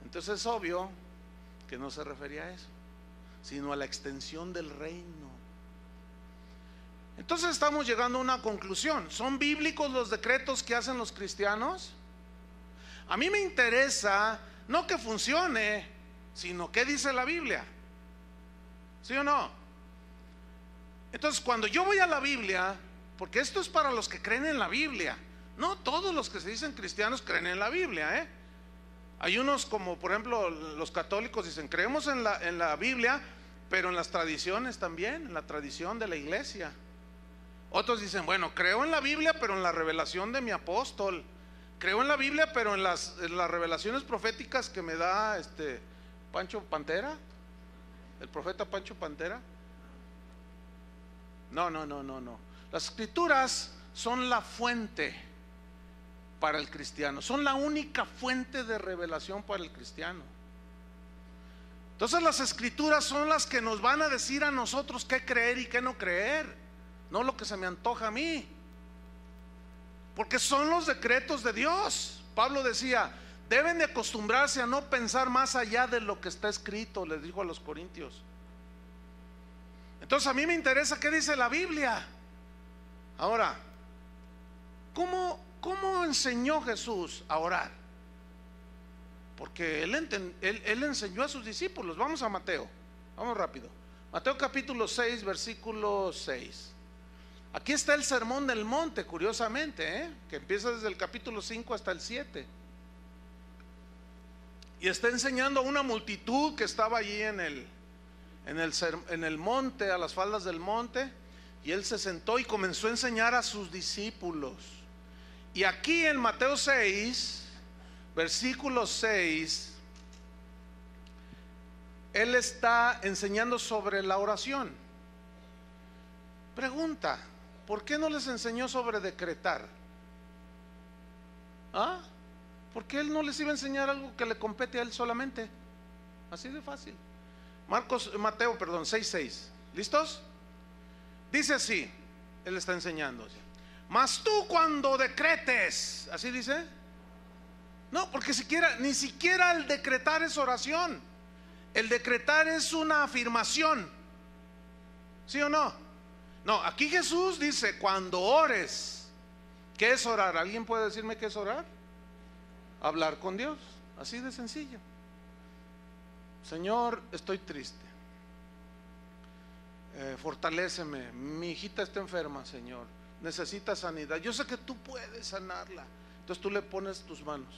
Entonces es obvio que no se refería a eso, sino a la extensión del reino. Entonces estamos llegando a una conclusión. ¿Son bíblicos los decretos que hacen los cristianos? A mí me interesa no que funcione, sino qué dice la Biblia. ¿Sí o no? Entonces, cuando yo voy a la Biblia, porque esto es para los que creen en la Biblia, no todos los que se dicen cristianos creen en la Biblia, ¿eh? Hay unos como, por ejemplo, los católicos dicen, creemos en la, en la Biblia, pero en las tradiciones también, en la tradición de la iglesia. Otros dicen, bueno, creo en la Biblia, pero en la revelación de mi apóstol. Creo en la Biblia, pero en las, revelaciones proféticas que me da este Pancho Pantera, el profeta Pancho Pantera. No, no, no, no, no. Las escrituras son la fuente para el cristiano, son la única fuente de revelación para el cristiano. Entonces las escrituras son las que nos van a decir a nosotros qué creer y qué no creer, no lo que se me antoja a mí. Porque son los decretos de Dios. Pablo decía, deben de acostumbrarse a no pensar más allá de lo que está escrito, les dijo a los corintios. Entonces a mí me interesa qué dice la Biblia. Ahora, ¿cómo, cómo enseñó Jesús a orar? Porque él, él, él, enseñó a sus discípulos. Vamos a Mateo. Vamos rápido. Mateo capítulo 6, versículo 6. Aquí está el sermón del monte, curiosamente, ¿eh? que empieza desde el capítulo 5 hasta el 7. Y está enseñando a una multitud que estaba allí en el, en el, en el monte, a las faldas del monte. Y él se sentó y comenzó a enseñar a sus discípulos. Y aquí en Mateo 6, versículo 6, él está enseñando sobre la oración. Pregunta, ¿por qué no les enseñó sobre decretar? ¿Ah? ¿Por qué él no les iba a enseñar algo que le compete a él solamente? Así de fácil. Marcos, Mateo, perdón, 6.6. ¿Listos? Dice así, él está enseñando. Mas tú cuando decretes, así dice. No, porque siquiera, ni siquiera el decretar es oración. El decretar es una afirmación. ¿Sí o no? No, aquí Jesús dice, cuando ores, ¿qué es orar? ¿Alguien puede decirme qué es orar? Hablar con Dios, así de sencillo. Señor, estoy triste. Eh, fortaléceme. Mi hijita está enferma, Señor. Necesita sanidad. Yo sé que tú puedes sanarla. Entonces tú le pones tus manos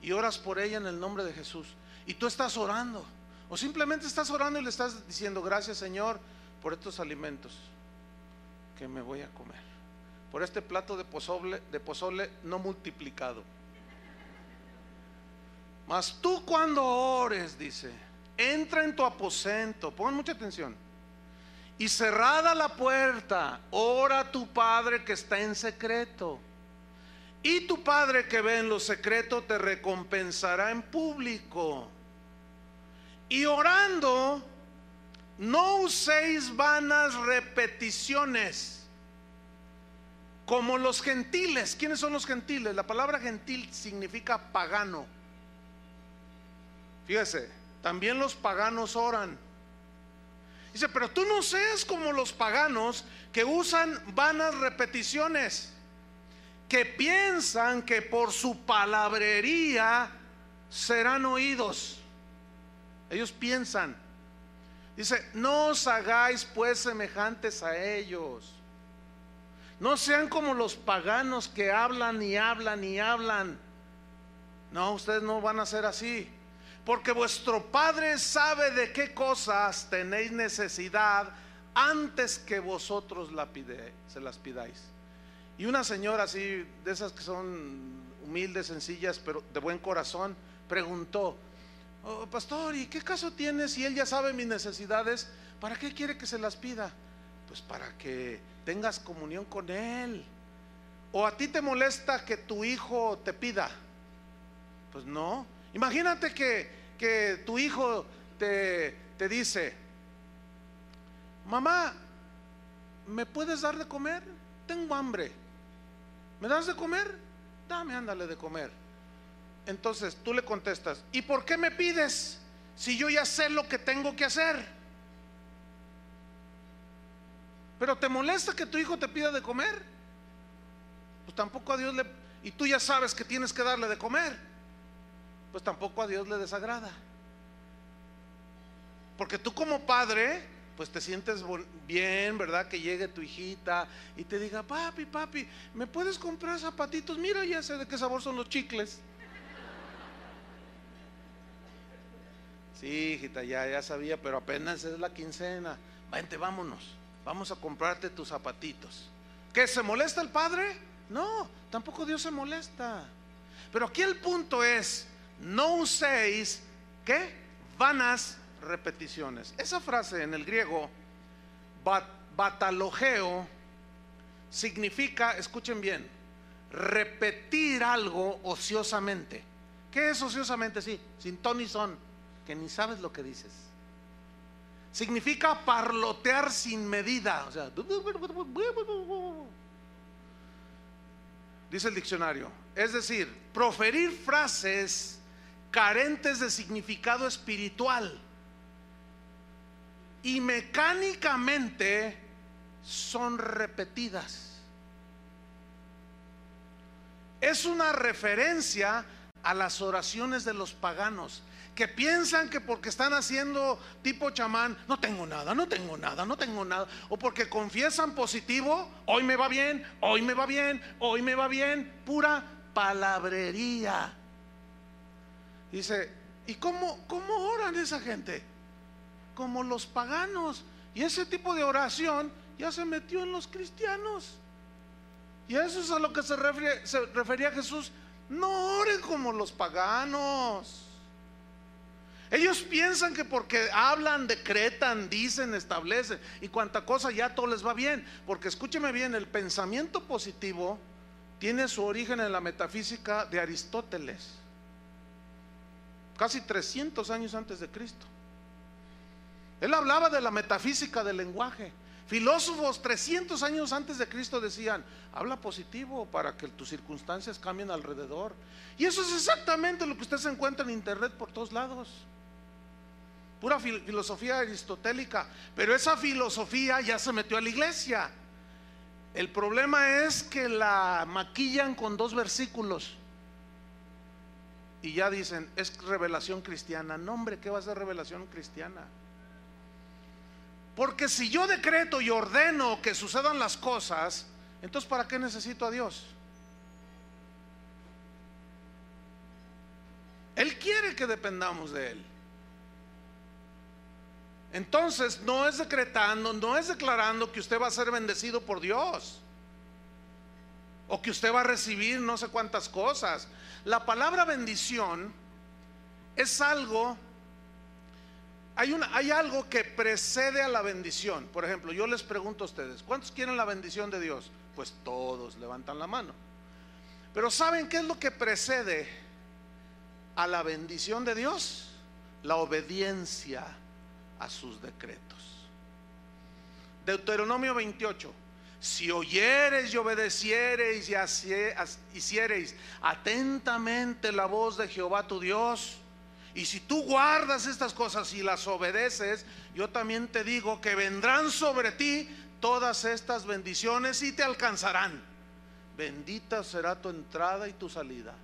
y oras por ella en el nombre de Jesús. Y tú estás orando. O simplemente estás orando y le estás diciendo, gracias Señor por estos alimentos me voy a comer. Por este plato de pozole, de pozole no multiplicado. Mas tú cuando ores, dice, entra en tu aposento, pongan mucha atención, y cerrada la puerta, ora a tu Padre que está en secreto. Y tu Padre que ve en lo secreto te recompensará en público. Y orando, no uséis vanas repeticiones como los gentiles. ¿Quiénes son los gentiles? La palabra gentil significa pagano. Fíjese, también los paganos oran. Dice, pero tú no seas como los paganos que usan vanas repeticiones, que piensan que por su palabrería serán oídos. Ellos piensan. Dice, no os hagáis pues semejantes a ellos. No sean como los paganos que hablan y hablan y hablan. No, ustedes no van a ser así porque vuestro Padre sabe de qué cosas tenéis necesidad antes que vosotros se las pidáis. Y una señora así, de esas que son humildes, sencillas, pero de buen corazón, preguntó, oh, pastor, ¿y qué caso tiene si él ya sabe mis necesidades? ¿Para qué quiere que se las pida? Pues para que tengas comunión con él. ¿O a ti te molesta que tu hijo te pida? Pues no, Imagínate que, que tu hijo te, te dice, mamá, ¿me puedes dar de comer? Tengo hambre. ¿Me das de comer? Dame, ándale de comer. Entonces tú le contestas, ¿y por qué me pides si yo ya sé lo que tengo que hacer? Pero ¿te molesta que tu hijo te pida de comer? Pues tampoco a Dios le... Y tú ya sabes que tienes que darle de comer. pues tampoco a Dios le desagrada. Porque tú como padre, pues te sientes bien, ¿verdad? Que llegue tu hijita y te diga, papi, papi, ¿me puedes comprar zapatitos? Mira, ya sé de qué sabor son los chicles. Sí, hijita, ya, ya sabía, pero apenas es la quincena. Vente, vámonos. Vamos a comprarte tus zapatitos. ¿Qué? ¿Se molesta el padre? No, tampoco Dios se molesta. Pero aquí el punto es, no uséis, ¿qué? Vanas repeticiones. Esa frase en el griego, batalogeo, significa, escuchen bien, repetir algo ociosamente. ¿Qué es ociosamente? Sí, sin ton y son, que ni sabes lo que dices. Significa parlotear sin medida. O sea, dice el diccionario. Es decir, proferir frases carentes de significado espiritual y mecánicamente son repetidas. Es una referencia a las oraciones de los paganos que piensan que porque están haciendo tipo chamán, no tengo nada, no tengo nada, no tengo nada, o porque confiesan positivo, hoy me va bien, hoy me va bien, hoy me va bien, pura palabrería. Dice, ¿y cómo, cómo oran esa gente? Como los paganos. Y ese tipo de oración ya se metió en los cristianos. Y eso es a lo que se, se refería Jesús. No oren como los paganos. Ellos piensan que porque hablan, decretan, dicen, establecen y cuanta cosa ya todo les va bien. Porque escúcheme bien, el pensamiento positivo tiene su origen en la metafísica de Aristóteles, casi 300 años antes de Cristo. Él hablaba de la metafísica del lenguaje. Filósofos 300 años antes de Cristo decían, habla positivo para que tus circunstancias cambien alrededor. Y eso es exactamente lo que usted se encuentra en internet por todos lados pura filosofía aristotélica, pero esa filosofía ya se metió a la iglesia. El problema es que la maquillan con dos versículos y ya dicen, es revelación cristiana. No, hombre, ¿qué va a ser revelación cristiana? Porque si yo decreto y ordeno que sucedan las cosas, entonces ¿para qué necesito a Dios? Él quiere que dependamos de Él. Entonces no es decretando, no es declarando que usted va a ser bendecido por Dios. O que usted va a recibir no sé cuántas cosas. La palabra bendición es algo, hay, algo que precede a la bendición. Por ejemplo, yo les pregunto a ustedes, ¿cuántos quieren la bendición de Dios? Pues todos levantan la mano. Pero ¿saben qué es lo que precede a la bendición de Dios? La obediencia a sus decretos. Deuteronomio 28. Si oyereis y obedeciereis y hiciereis atentamente la voz de Jehová tu Dios, y si tú guardas estas cosas y las obedeces, yo también te digo que vendrán sobre ti todas estas bendiciones y te alcanzarán. Bendita será tu entrada y tu salida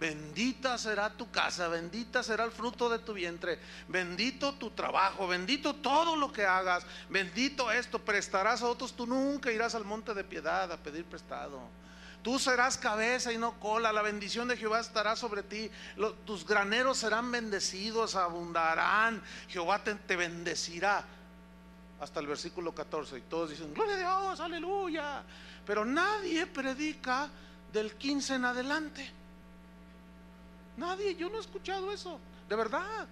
Bendita será tu casa, bendita será el fruto de tu vientre, bendito tu trabajo, bendito todo lo que hagas, bendito esto, prestarás a otros, tú nunca irás al monte de piedad a pedir prestado. Tú serás cabeza y no cola, la bendición de Jehová estará sobre ti, tus graneros serán bendecidos, abundarán, Jehová te, te bendecirá. Hasta el versículo 14, y todos dicen, gloria a Dios, aleluya. Pero nadie predica del 15 en adelante. Nadie, yo no he escuchado eso, de verdad.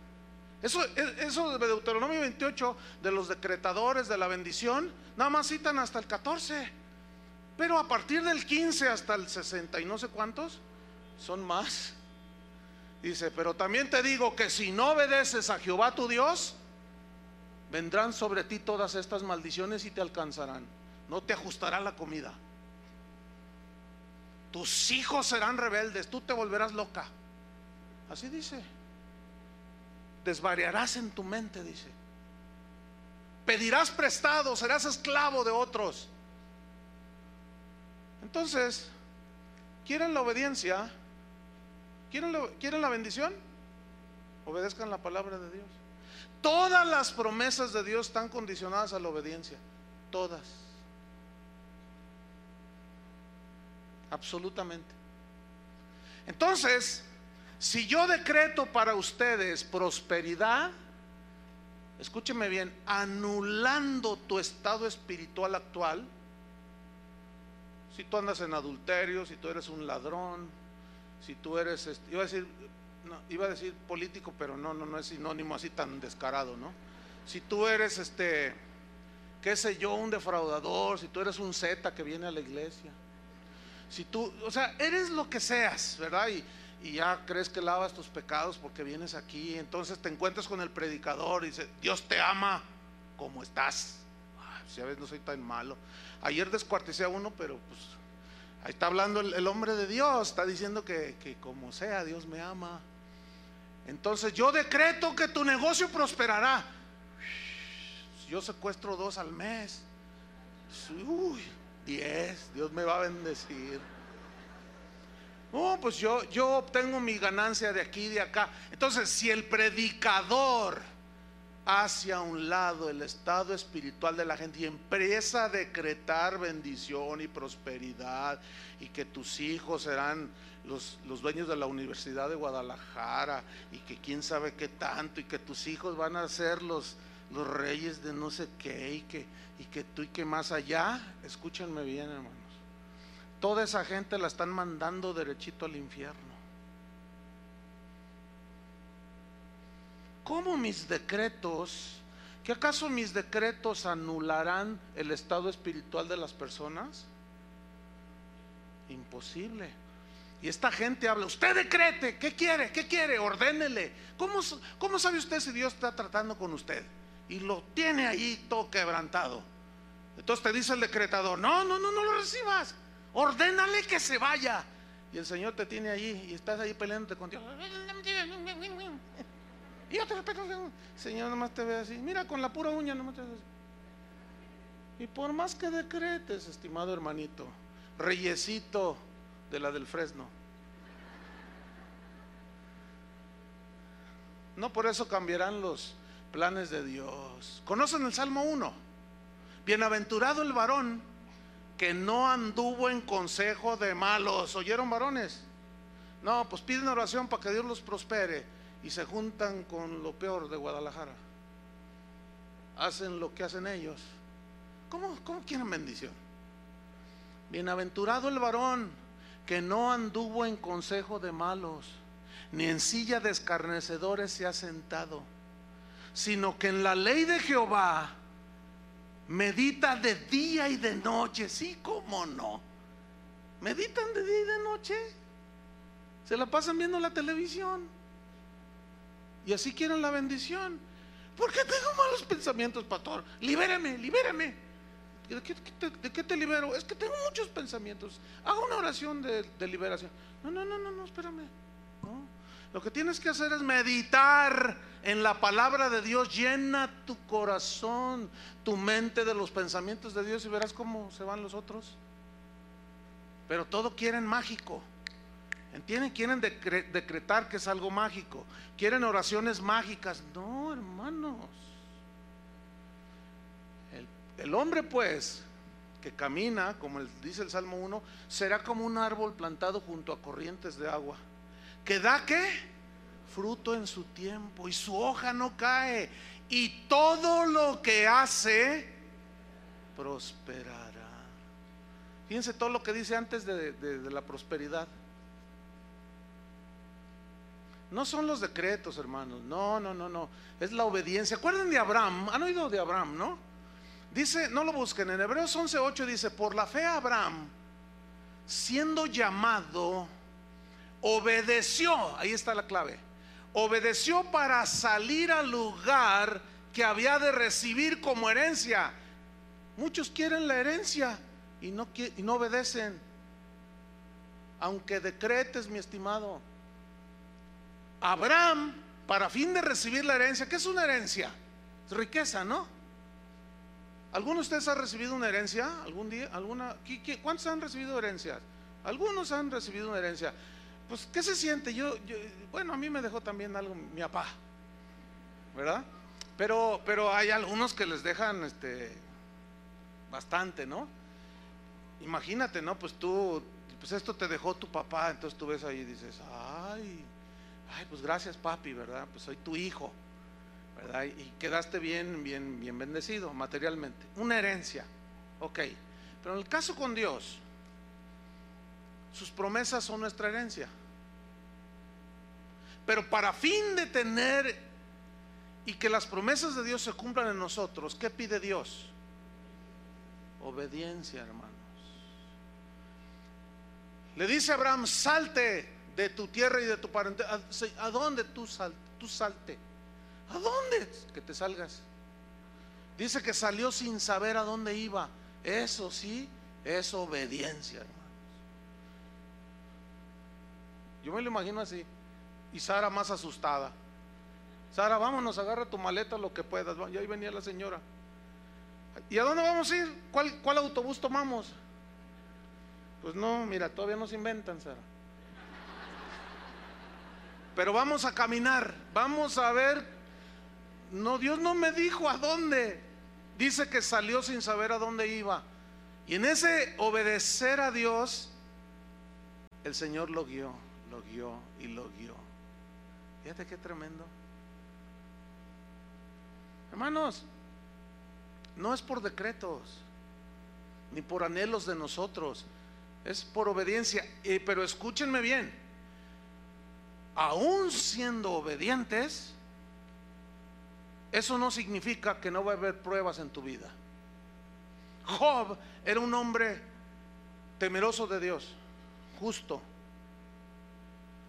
Eso, eso de Deuteronomio 28, de los decretadores de la bendición, nada más citan hasta el 14. Pero a partir del 15 hasta el 60 y no sé cuántos, son más. Dice, pero también te digo que si no obedeces a Jehová tu Dios, vendrán sobre ti todas estas maldiciones y te alcanzarán. No te ajustará la comida. Tus hijos serán rebeldes, tú te volverás loca. Así dice. Desvariarás en tu mente, dice. Pedirás prestado, serás esclavo de otros. Entonces, ¿quieren la obediencia? ¿Quieren, ¿Quieren la bendición? obedezcan la palabra de Dios. Todas las promesas de Dios están condicionadas a la obediencia. Todas. Absolutamente. Entonces, si yo decreto para ustedes prosperidad, escúcheme bien, anulando tu estado espiritual actual, si tú andas en adulterio, si tú eres un ladrón, si tú eres, este, iba a decir, iba a decir político, pero no, no, no es sinónimo así tan descarado, ¿no? Si tú eres, este, qué sé yo, un defraudador, si tú eres un Z que viene a la iglesia, si tú, o sea, eres lo que seas, ¿verdad? Y ya crees que lavas tus pecados porque vienes aquí, entonces te encuentras con el predicador y dice, Dios te ama como estás. si a veces no soy tan malo. Ayer descuarticé a uno, pero pues ahí está hablando el, hombre de Dios, está diciendo que, que como sea, Dios me ama. Entonces yo decreto que tu negocio prosperará. Yo secuestro dos al mes. Uy, diez, Dios me va a bendecir. Oh, pues yo, yo obtengo mi ganancia de aquí y de acá. Entonces, si el predicador hacia un lado el estado espiritual de la gente y empieza a decretar bendición y prosperidad y que tus hijos serán los, los, dueños de la Universidad de Guadalajara y que quién sabe qué tanto y que tus hijos van a ser los, los reyes de no sé qué y que, y que tú y que más allá, escúchenme bien hermanos, toda esa gente la están mandando derechito al infierno. ¿Cómo mis decretos, que acaso mis decretos anularán el estado espiritual de las personas? Imposible. Y esta gente habla, usted decrete, ¿qué quiere? ¿Qué quiere? Ordénele. ¿Cómo, ¿Cómo sabe usted si Dios está tratando con usted? Y lo tiene ahí todo quebrantado. Entonces te dice el decretador, no, no, no, no lo recibas. Ordénale que se vaya. Y el Señor te tiene ahí y estás ahí peleándote con Dios. Y yo te respeto, Señor, nomás te ve así. Mira, con la pura uña nomás te así. Y por más que decretes, estimado hermanito, reyesito de la del Fresno. No por eso cambiarán los planes de Dios. ¿Conocen el Salmo 1? Bienaventurado el varón que no anduvo en consejo de malos. ¿Oyeron varones? No, pues piden oración para que Dios los prospere y se juntan con lo peor de Guadalajara. Hacen lo que hacen ellos. ¿Cómo, cómo quieren bendición? Bienaventurado el varón que no anduvo en consejo de malos, ni en silla de escarnecedores se ha sentado, sino que en la ley de Jehová medita de día y de noche. Sí, cómo no. Meditan de día y de noche. Se la pasan viendo la televisión. Y así quieren la bendición. ¿Por qué tengo malos pensamientos, pastor? Libérame, libérame. ¿De qué, te, libero? Es que tengo muchos pensamientos. Hago una oración de, liberación. No, no, no, no, no, espérame. Lo que tienes que hacer es meditar en la palabra de Dios. Llena tu corazón, tu mente de los pensamientos de Dios y verás cómo se van los otros. Pero todo quieren mágico. ¿Entienden? Quieren decretar que es algo mágico. Quieren oraciones mágicas. No, hermanos. El, hombre pues que camina, como dice el Salmo 1, será como un árbol plantado junto a corrientes de agua. Que da qué? Fruto en su tiempo y su hoja no cae. Y todo lo que hace prosperará. Fíjense todo lo que dice antes de la prosperidad. No son los decretos, hermanos. No, no, no, no. Es la obediencia. ¿Acuerdan de Abraham? ¿Han oído de Abraham, no? Dice, no lo busquen. En Hebreos 11:8 dice: Por la fe, Abraham, siendo llamado, obedeció. Ahí está la clave. Obedeció para salir al lugar que había de recibir como herencia. Muchos quieren la herencia y no, y no obedecen. Aunque decretes, mi estimado. Abraham, para fin de recibir la herencia, ¿qué es una herencia? riqueza, ¿no? ¿Alguno de ustedes ha recibido una herencia algún día? ¿Alguna? ¿Cuántos han recibido herencias? Algunos han recibido una herencia. Pues, ¿qué se siente? Yo, bueno, a mí me dejó también algo mi papá, ¿verdad? Pero, pero hay algunos que les dejan este, bastante, ¿no? Imagínate, ¿no? Pues tú, pues esto te dejó tu papá, entonces tú ves ahí y dices, ay, ay, pues gracias papi, ¿verdad? Pues soy tu hijo, ¿verdad? Y quedaste bien, bien, bien bendecido materialmente. Una herencia, ok. Pero en el caso con Dios, sus promesas son nuestra herencia. Pero para fin de tener y que las promesas de Dios se cumplan en nosotros, ¿qué pide Dios? Obediencia, hermanos. Le dice Abraham, salte de tu tierra y de tu parentela. ¿A dónde tú, tú salte? ¿A dónde? Que te salgas. Dice que salió sin saber a dónde iba. Eso sí es obediencia, hermanos. Yo me lo imagino así. Y Sara más asustada. Sara, vámonos, agarra tu maleta lo que puedas. Y ahí venía la señora. ¿Y a dónde vamos a ir? ¿Cuál, autobús tomamos? Pues no, mira, todavía no se inventan, Sara. Pero vamos a caminar, vamos a ver. No, Dios no me dijo a dónde. Dice que salió sin saber a dónde iba. Y en ese obedecer a Dios, el Señor lo guió, lo guió y lo guió. Fíjate qué tremendo. Hermanos, no es por decretos, ni por anhelos de nosotros, es por obediencia. pero escúchenme bien, aún siendo obedientes, eso no significa que no va a haber pruebas en tu vida. Job era un hombre temeroso de Dios, justo,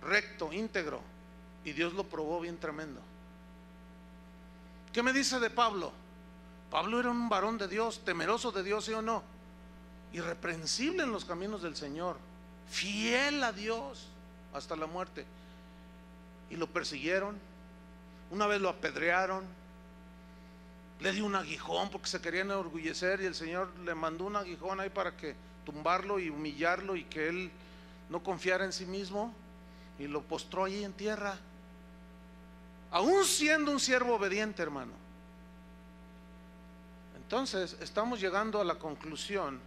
recto, íntegro, y Dios lo probó bien tremendo. ¿Qué me dice de Pablo? Pablo era un varón de Dios, temeroso de Dios, ¿sí o no? Irreprensible en los caminos del Señor, fiel a Dios hasta la muerte. Y lo persiguieron, una vez lo apedrearon, le dio un aguijón porque se querían enorgullecer y el Señor le mandó un aguijón ahí para que tumbarlo y humillarlo y que él no confiara en sí mismo y lo postró allí en tierra. Aún siendo un siervo obediente, hermano. Entonces, estamos llegando a la conclusión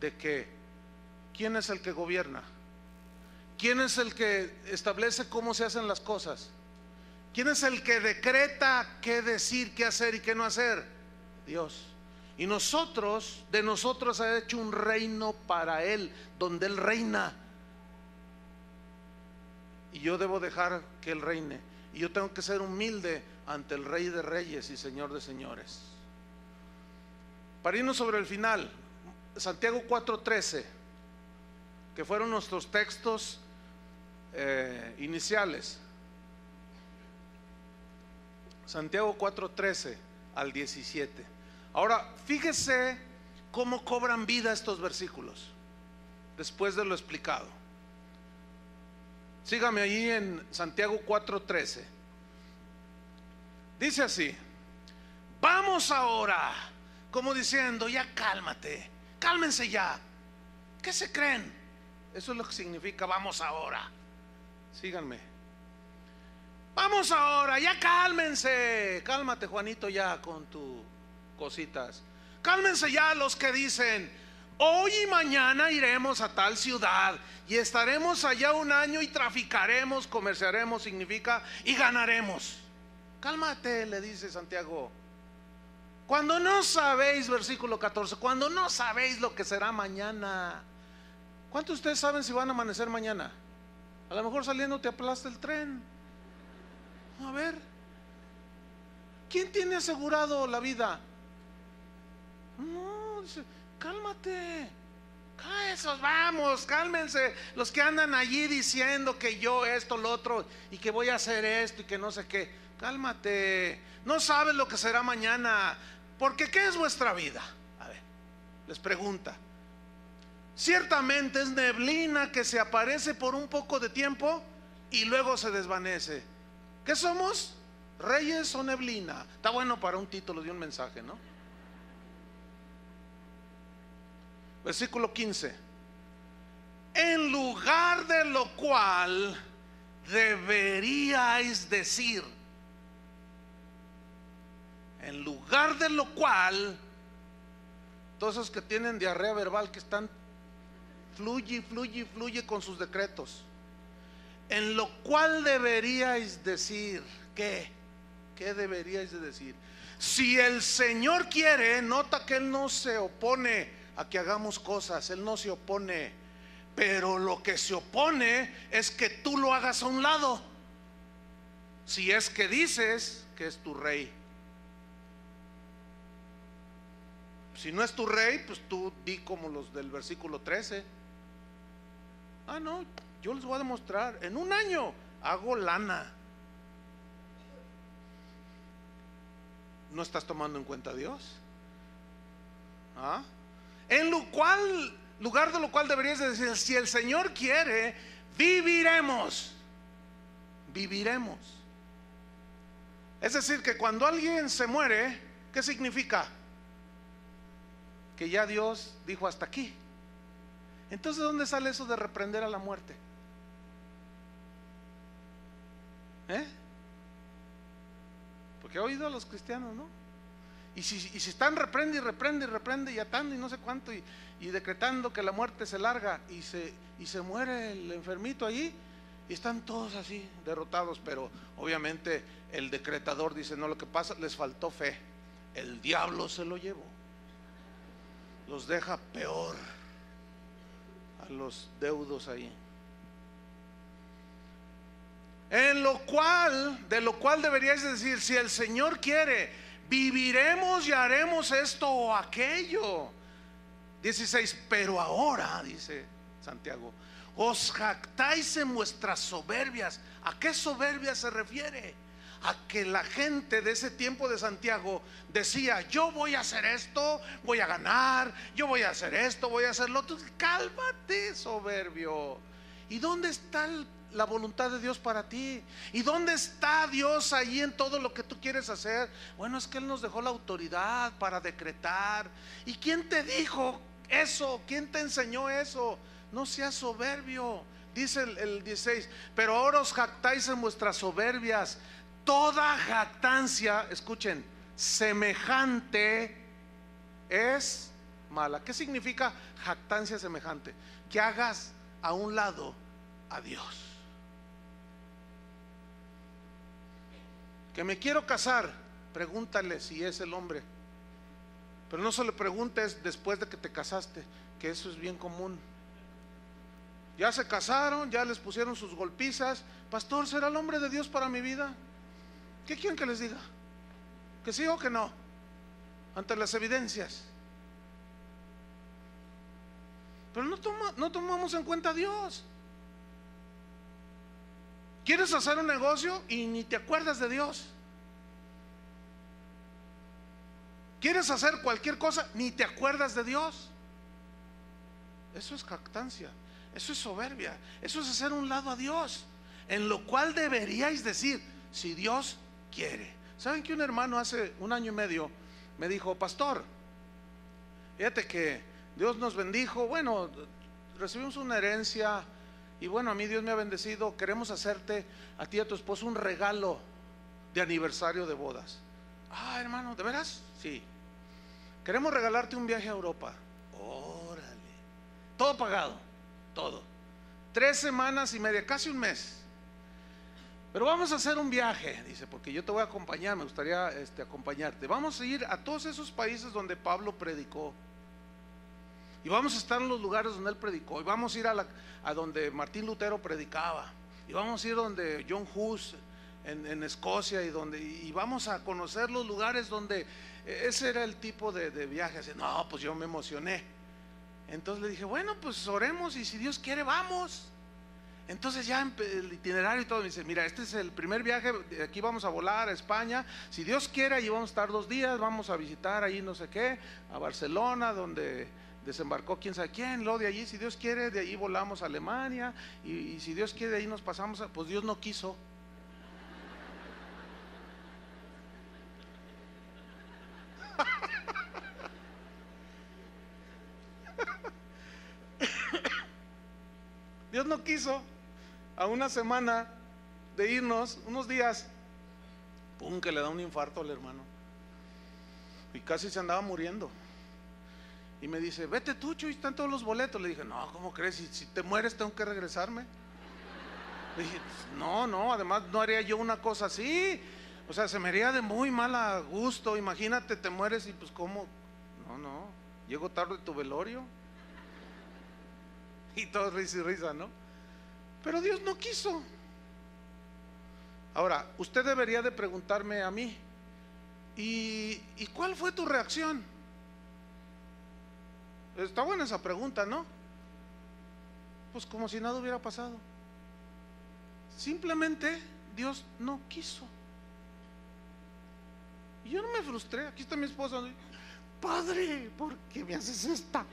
de que ¿quién es el que gobierna? ¿Quién es el que establece cómo se hacen las cosas? ¿Quién es el que decreta qué decir, qué hacer y qué no hacer? Dios. Y nosotros, de nosotros ha hecho un reino para Él, donde Él reina. Y yo debo dejar que Él reine. Y yo tengo que ser humilde ante el Rey de Reyes y Señor de Señores. Para irnos sobre el final, Santiago 4:13, que fueron nuestros textos eh, iniciales. Santiago 4:13 al 17. Ahora, fíjese cómo cobran vida estos versículos, después de lo explicado. Sígame ahí en Santiago 4:13. Dice así, vamos ahora, como diciendo, ya cálmate, cálmense ya. ¿Qué se creen? Eso es lo que significa vamos ahora. Síganme. Vamos ahora, ya cálmense. Cálmate, Juanito, ya con tus cositas. Cálmense ya los que dicen, hoy y mañana iremos a tal ciudad y estaremos allá un año y traficaremos, comerciaremos, significa, y ganaremos. Cálmate, le dice Santiago. Cuando no sabéis, versículo 14, cuando no sabéis lo que será mañana. ¿Cuántos de ustedes saben si van a amanecer mañana? A lo mejor saliendo te aplasta el tren. A ver. ¿Quién tiene asegurado la vida? No, dice, cálmate. Esos, vamos, cálmense. Los que andan allí diciendo que yo esto, lo otro, y que voy a hacer esto y que no sé qué. Cálmate. No sabes lo que será mañana. Porque ¿qué es vuestra vida? A ver, les pregunta. Ciertamente es neblina que se aparece por un poco de tiempo y luego se desvanece. ¿Qué somos? ¿Reyes o neblina? Está bueno para un título de un mensaje, ¿no? Versículo 15. En lugar de lo cual deberíais decir, en lugar de lo cual, todos esos que tienen diarrea verbal, que están fluye, fluye, fluye con sus decretos, en lo cual deberíais decir, ¿qué? ¿Qué deberíais de decir? Si el Señor quiere, nota que Él no se opone a que hagamos cosas, Él no se opone, pero lo que se opone es que tú lo hagas a un lado, si es que dices que es tu rey. Si no es tu rey, pues tú di como los del versículo 13. Ah, no, yo les voy a demostrar. En un año hago lana. ¿No estás tomando en cuenta a Dios? ¿Ah? En lo cual, lugar de lo cual deberías decir, si el Señor quiere, viviremos. Viviremos. Es decir, que cuando alguien se muere, ¿qué significa? que ya Dios dijo hasta aquí. Entonces, ¿dónde sale eso de reprender a la muerte? ¿Eh? Porque he oído a los cristianos, ¿no? Y si, y si están reprende y reprende y reprende y atando y no sé cuánto y, y, decretando que la muerte se larga y se, y se muere el enfermito allí y están todos así derrotados, pero obviamente el decretador dice, no, lo que pasa, les faltó fe, el diablo se lo llevó los deja peor a los deudos ahí. En lo cual, de lo cual deberíais decir, si el Señor quiere, viviremos y haremos esto o aquello. 16, pero ahora, dice Santiago, os jactáis en vuestras soberbias. ¿A qué soberbia se refiere? a que la gente de ese tiempo de Santiago decía, yo voy a hacer esto, voy a ganar, yo voy a hacer esto, voy a hacer lo otro. Cálmate, soberbio. ¿Y dónde está la voluntad de Dios para ti? ¿Y dónde está Dios ahí en todo lo que tú quieres hacer? Bueno, es que Él nos dejó la autoridad para decretar. ¿Y quién te dijo eso? ¿Quién te enseñó eso? No seas soberbio. Dice el, el 16, pero ahora os jactáis en vuestras soberbias toda jactancia, escuchen, semejante es mala. ¿Qué significa jactancia semejante? Que hagas a un lado a Dios. Que me quiero casar, pregúntale si es el hombre. Pero no se le preguntes después de que te casaste, que eso es bien común. Ya se casaron, ya les pusieron sus golpizas. Pastor, ¿será el hombre de Dios para mi vida? ¿Qué quieren que les diga? ¿Que sí o que no? Ante las evidencias. Pero no, no tomamos en cuenta a Dios. ¿Quieres hacer un negocio y ni te acuerdas de Dios? ¿Quieres hacer cualquier cosa? Ni te acuerdas de Dios. Eso es jactancia, eso es soberbia, eso es hacer un lado a Dios, en lo cual deberíais decir, si Dios quiere. ¿Saben que un hermano hace un año y medio me dijo, pastor, fíjate que Dios nos bendijo, bueno, recibimos una herencia y bueno, a mí Dios me ha bendecido, queremos hacerte a ti y a tu esposo un regalo de aniversario de bodas. Ah, hermano, ¿de veras? Sí. Queremos regalarte un viaje a Europa. Órale. Todo pagado, todo. Tres semanas y media, casi un mes. Pero vamos a hacer un viaje, dice, porque yo te voy a acompañar, me gustaría este, acompañarte. Vamos a ir a todos esos países donde Pablo predicó. Y vamos a estar en los lugares donde él predicó. Y vamos a ir a, la, a donde Martín Lutero predicaba. Y vamos a ir donde John Hus en, en, Escocia y donde y vamos a conocer los lugares donde ese era el tipo de, de viaje. Así, no, pues yo me emocioné. Entonces le dije, bueno, pues oremos y si Dios quiere, vamos. Entonces ya el itinerario y todo, me dice, mira, este es el primer viaje, aquí vamos a volar a España, si Dios quiere, ahí vamos a estar dos días, vamos a visitar ahí no sé qué, a Barcelona, donde desembarcó quién sabe quién, luego de allí, si Dios quiere, de allí volamos a Alemania, y, y si Dios quiere, de ahí nos pasamos, a, pues Dios no quiso. hizo? A una semana de irnos, unos días, pum, que le da un infarto al hermano. Y casi se andaba muriendo. Y me dice, vete tú, Chuy, están todos los boletos. Le dije, no, ¿cómo crees? Si, si te mueres tengo que regresarme. Le dije, no, no, además no haría yo una cosa así. O sea, se me haría de muy mal gusto. Imagínate, te mueres y pues cómo. No, no, llego tarde tu velorio. Y todo risa y risa, ¿no? Pero Dios no quiso. Ahora, usted debería de preguntarme a mí, ¿y, ¿y cuál fue tu reacción? Está buena esa pregunta, ¿no? Pues como si nada hubiera pasado. Simplemente Dios no quiso. Y yo no me frustré. Aquí está mi esposa. Padre, ¿por qué me haces esta?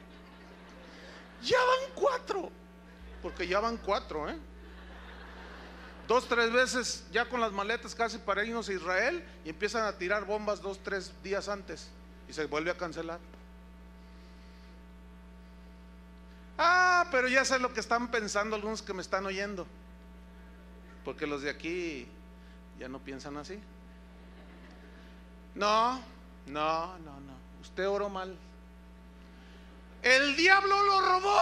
Ya van cuatro. Porque ya van cuatro, ¿eh? Dos, tres veces ya con las maletas casi para irnos a Israel y empiezan a tirar bombas dos, tres días antes y se vuelve a cancelar. Ah, pero ya sé lo que están pensando algunos que me están oyendo. Porque los de aquí ya no piensan así. No, no, no, no. Usted oró mal. El diablo lo robó.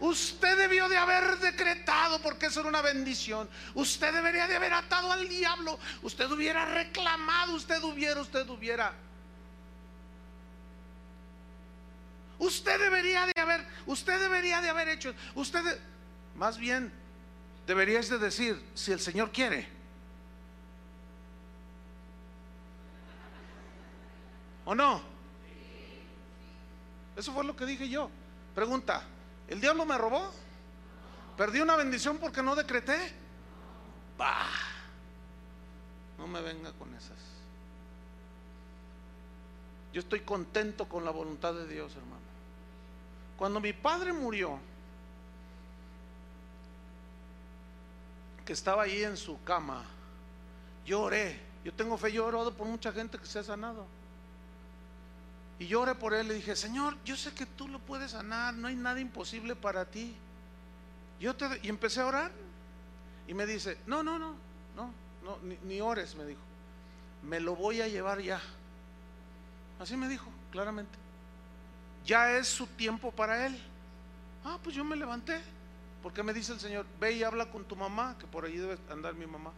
Usted debió de haber decretado porque eso era una bendición. Usted debería de haber atado al diablo. Usted hubiera reclamado, usted hubiera, usted hubiera. Usted debería de haber, usted debería de haber hecho, usted, más bien, deberías de decir, si el Señor quiere. ¿O no? Eso fue lo que dije yo. Pregunta, ¿el diablo me robó? ¿Perdí una bendición porque no decreté? Bah, no me venga con esas. Yo estoy contento con la voluntad de Dios, hermano. Cuando mi padre murió, que estaba ahí en su cama, yo oré. Yo tengo fe, yo he orado por mucha gente que se ha sanado. Y yo oré por él y dije, Señor, yo sé que tú lo puedes sanar, no hay nada imposible para ti. Yo te, y empecé a orar y me dice, no, no, no, no, ni ores, me dijo. Me lo voy a llevar ya. Así me dijo, claramente ya es su tiempo para él. Ah, pues yo me levanté. Porque me dice el Señor, ve y habla con tu mamá, que por allí debe andar mi mamá.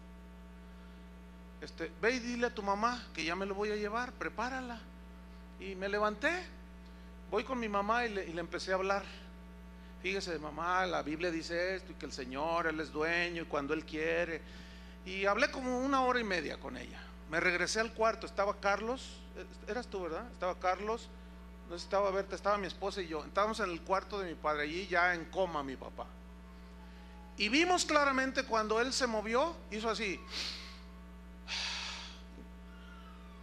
Este, ve y dile a tu mamá que ya me lo voy a llevar, prepárala. Y me levanté, voy con mi mamá y le, y le empecé a hablar. Fíjese, mamá, la Biblia dice esto y que el Señor, Él es dueño y cuando Él quiere. Y hablé como una hora y media con ella. Me regresé al cuarto, estaba Carlos, eras tú, ¿verdad? Estaba Carlos, no estaba verte, estaba mi esposa y yo. Estábamos en el cuarto de mi padre, allí ya en coma mi papá. Y vimos claramente cuando él se movió, hizo así.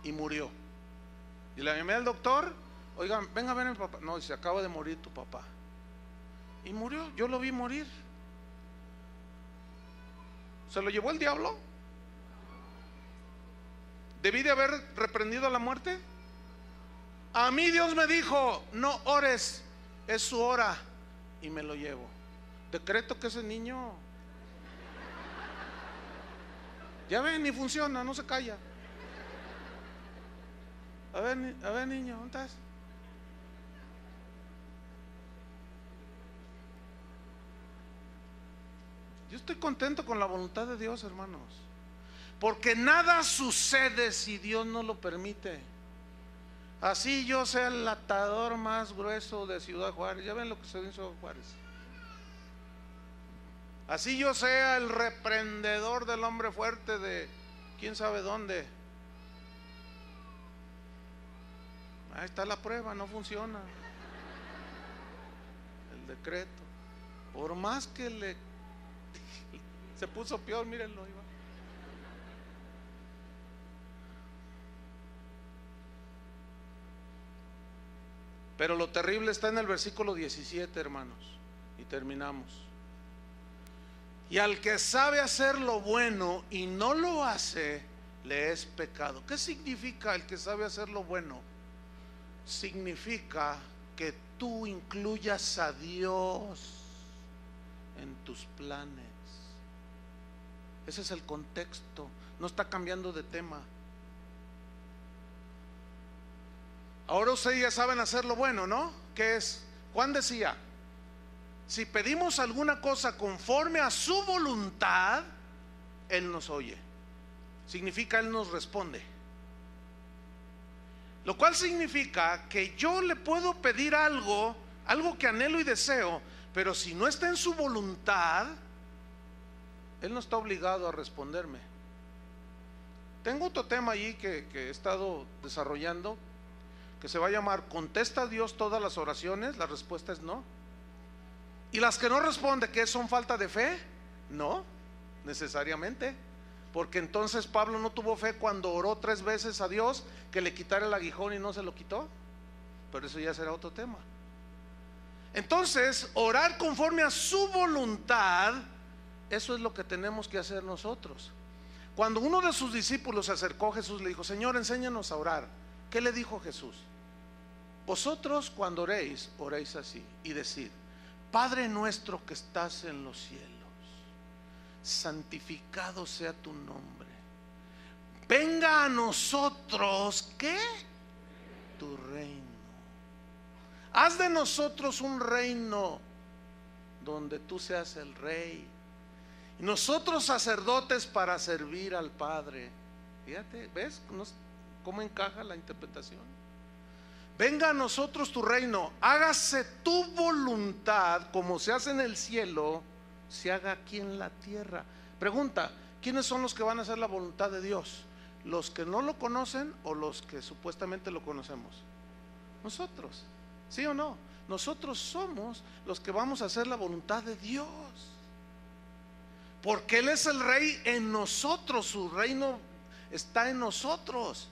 Y murió. Y le llamé al doctor, oigan, venga a ver a mi papá. No, se acaba de morir tu papá. Y murió, yo lo vi morir. ¿Se lo llevó el diablo? ¿Debí de haber reprendido a la muerte? A mí Dios me dijo, no ores, es su hora. Y me lo llevo. Decreto que ese niño... Ya ven, ni funciona, no se calla. A ver, a ver niño, ¿dónde estás? Yo estoy contento con la voluntad de Dios, hermanos. Porque nada sucede si Dios no lo permite. Así yo sea el atador más grueso de Ciudad Juárez. Ya ven lo que se dice Ciudad Juárez. Así yo sea el reprendedor del hombre fuerte de quién sabe dónde. Ahí está la prueba, no funciona. El decreto. Por más que le se puso peor, mírenlo, iba. Pero lo terrible está en el versículo 17, hermanos. Y terminamos. Y al que sabe hacer lo bueno y no lo hace, le es pecado. ¿Qué significa el que sabe hacer lo bueno? Significa que tú incluyas a Dios en tus planes. Ese es el contexto. No está cambiando de tema. Ahora ustedes ya saben hacer lo bueno, ¿no? Que es, Juan decía, si pedimos alguna cosa conforme a su voluntad, Él nos oye. Significa Él nos responde. Lo cual significa que yo le puedo pedir algo, algo que anhelo y deseo, pero si no está en su voluntad, Él no está obligado a responderme. Tengo otro tema allí que he estado desarrollando que se va a llamar ¿Contesta Dios todas las oraciones? La respuesta es no. ¿Y las que no responde, que son falta de fe? No, necesariamente. Porque entonces Pablo no tuvo fe cuando oró tres veces a Dios que le quitara el aguijón y no se lo quitó. Pero eso ya será otro tema. Entonces, orar conforme a su voluntad, eso es lo que tenemos que hacer nosotros. Cuando uno de sus discípulos se acercó a Jesús, le dijo, Señor, enséñanos a orar. ¿Qué le dijo Jesús? Vosotros cuando oréis, oréis así y decid, Padre nuestro que estás en los cielos, santificado sea tu nombre. Venga a nosotros, ¿qué? Tu reino. Haz de nosotros un reino donde tú seas el rey. Y nosotros sacerdotes para servir al Padre. Fíjate, ¿ves? ¿Cómo encaja la interpretación? Venga a nosotros tu reino, hágase tu voluntad como se hace en el cielo, se haga aquí en la tierra. Pregunta, ¿quiénes son los que van a hacer la voluntad de Dios? ¿Los que no lo conocen o los que supuestamente lo conocemos? Nosotros, ¿sí o no? Nosotros somos los que vamos a hacer la voluntad de Dios. Porque Él es el rey en nosotros, su reino está en nosotros.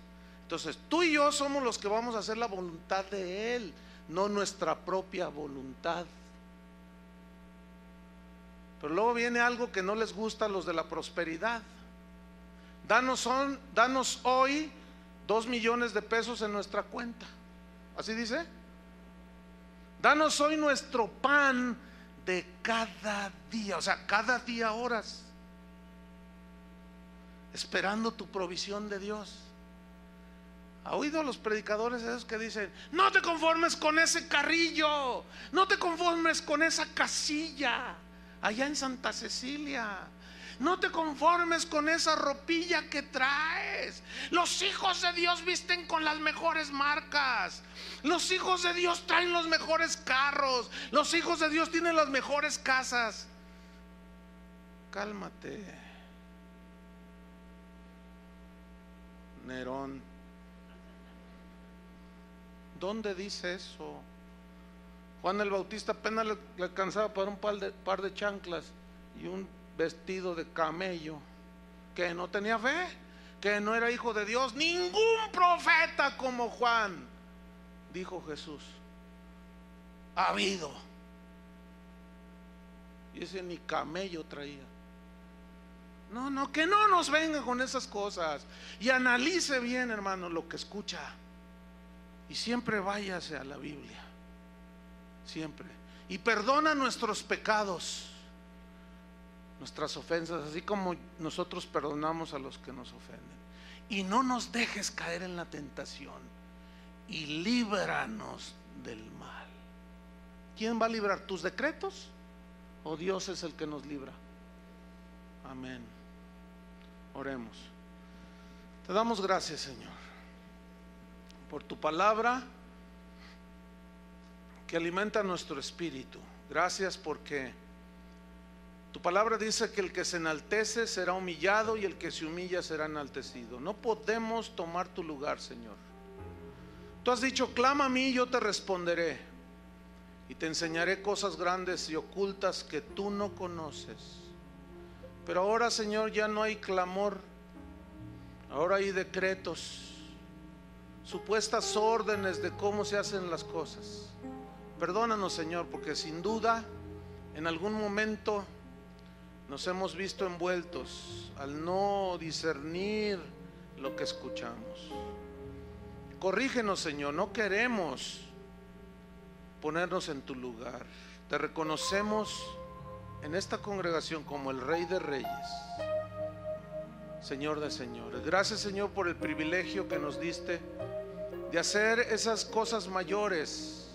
Entonces, tú y yo somos los que vamos a hacer la voluntad de Él, no nuestra propia voluntad. Pero luego viene algo que no les gusta a los de la prosperidad. Danos, danos hoy dos millones de pesos en nuestra cuenta. ¿Así dice? Danos hoy nuestro pan de cada día, o sea, cada día horas, esperando tu provisión de Dios. ¿Ha oído a los predicadores esos que dicen, no te conformes con ese carrillo, no te conformes con esa casilla allá en Santa Cecilia? No te conformes con esa ropilla que traes. Los hijos de Dios visten con las mejores marcas. Los hijos de Dios traen los mejores carros. Los hijos de Dios tienen las mejores casas. Cálmate. Nerón. ¿Dónde dice eso? Juan el Bautista apenas le, alcanzaba para un par de, par de chanclas y un vestido de camello. Que no tenía fe, que no era hijo de Dios. Ningún profeta como Juan, dijo Jesús. Ha habido. Y ese ni camello traía. No, no, que no nos venga con esas cosas. Y analice bien, hermano, lo que escucha. Y siempre váyase a la Biblia. Siempre. Y perdona nuestros pecados, nuestras ofensas, así como nosotros perdonamos a los que nos ofenden. Y no nos dejes caer en la tentación. Y líbranos del mal. ¿Quién va a librar tus decretos? ¿O Dios es el que nos libra? Amén. Oremos. Te damos gracias, Señor por tu palabra que alimenta nuestro espíritu. Gracias porque tu palabra dice que el que se enaltece será humillado y el que se humilla será enaltecido. No podemos tomar tu lugar, Señor. Tú has dicho, clama a mí yo te responderé. Y te enseñaré cosas grandes y ocultas que tú no conoces. Pero ahora, Señor, ya no hay clamor. Ahora hay decretos supuestas órdenes de cómo se hacen las cosas. Perdónanos, Señor, porque sin duda en algún momento nos hemos visto envueltos al no discernir lo que escuchamos. Corrígenos, Señor, no queremos ponernos en tu lugar. Te reconocemos en esta congregación como el Rey de Reyes, Señor de Señores. Gracias Señor por el privilegio que nos diste de hacer esas cosas mayores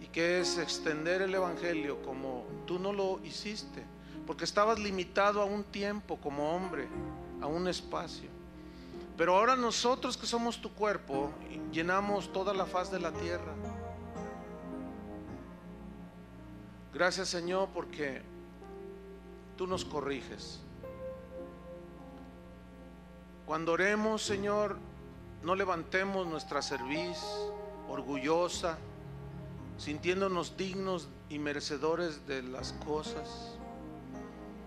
y que es extender el Evangelio como tú no lo hiciste, porque estabas limitado a un tiempo como hombre, a un espacio. Pero ahora nosotros que somos tu cuerpo, llenamos toda la faz de la tierra. Gracias Señor porque tú nos corriges. Cuando oremos, Señor, no levantemos nuestra cerviz orgullosa, sintiéndonos dignos y merecedores de las cosas,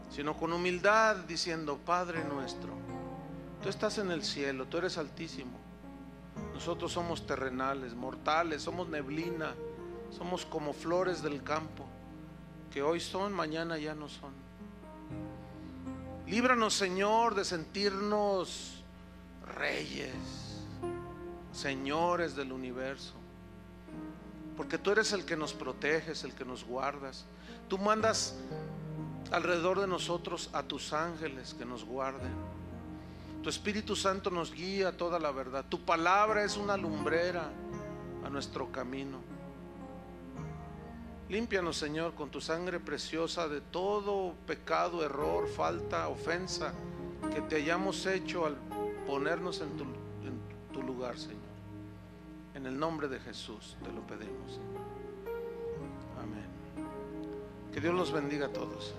sino con humildad diciendo, Padre nuestro, tú estás en el cielo, tú eres altísimo. Nosotros somos terrenales, mortales, somos neblina, somos como flores del campo, que hoy son, mañana ya no son. Líbranos, Señor, de sentirnos reyes, señores del universo. Porque tú eres el que nos proteges, el que nos guardas. Tú mandas alrededor de nosotros a tus ángeles que nos guarden. Tu Espíritu Santo nos guía a toda la verdad. Tu palabra es una lumbrera a nuestro camino. Límpianos, Señor, con tu sangre preciosa de todo pecado, error, falta, ofensa que te hayamos hecho al ponernos en tu, lugar, Señor. En el nombre de Jesús te lo pedimos. Amén. Que Dios los bendiga a todos.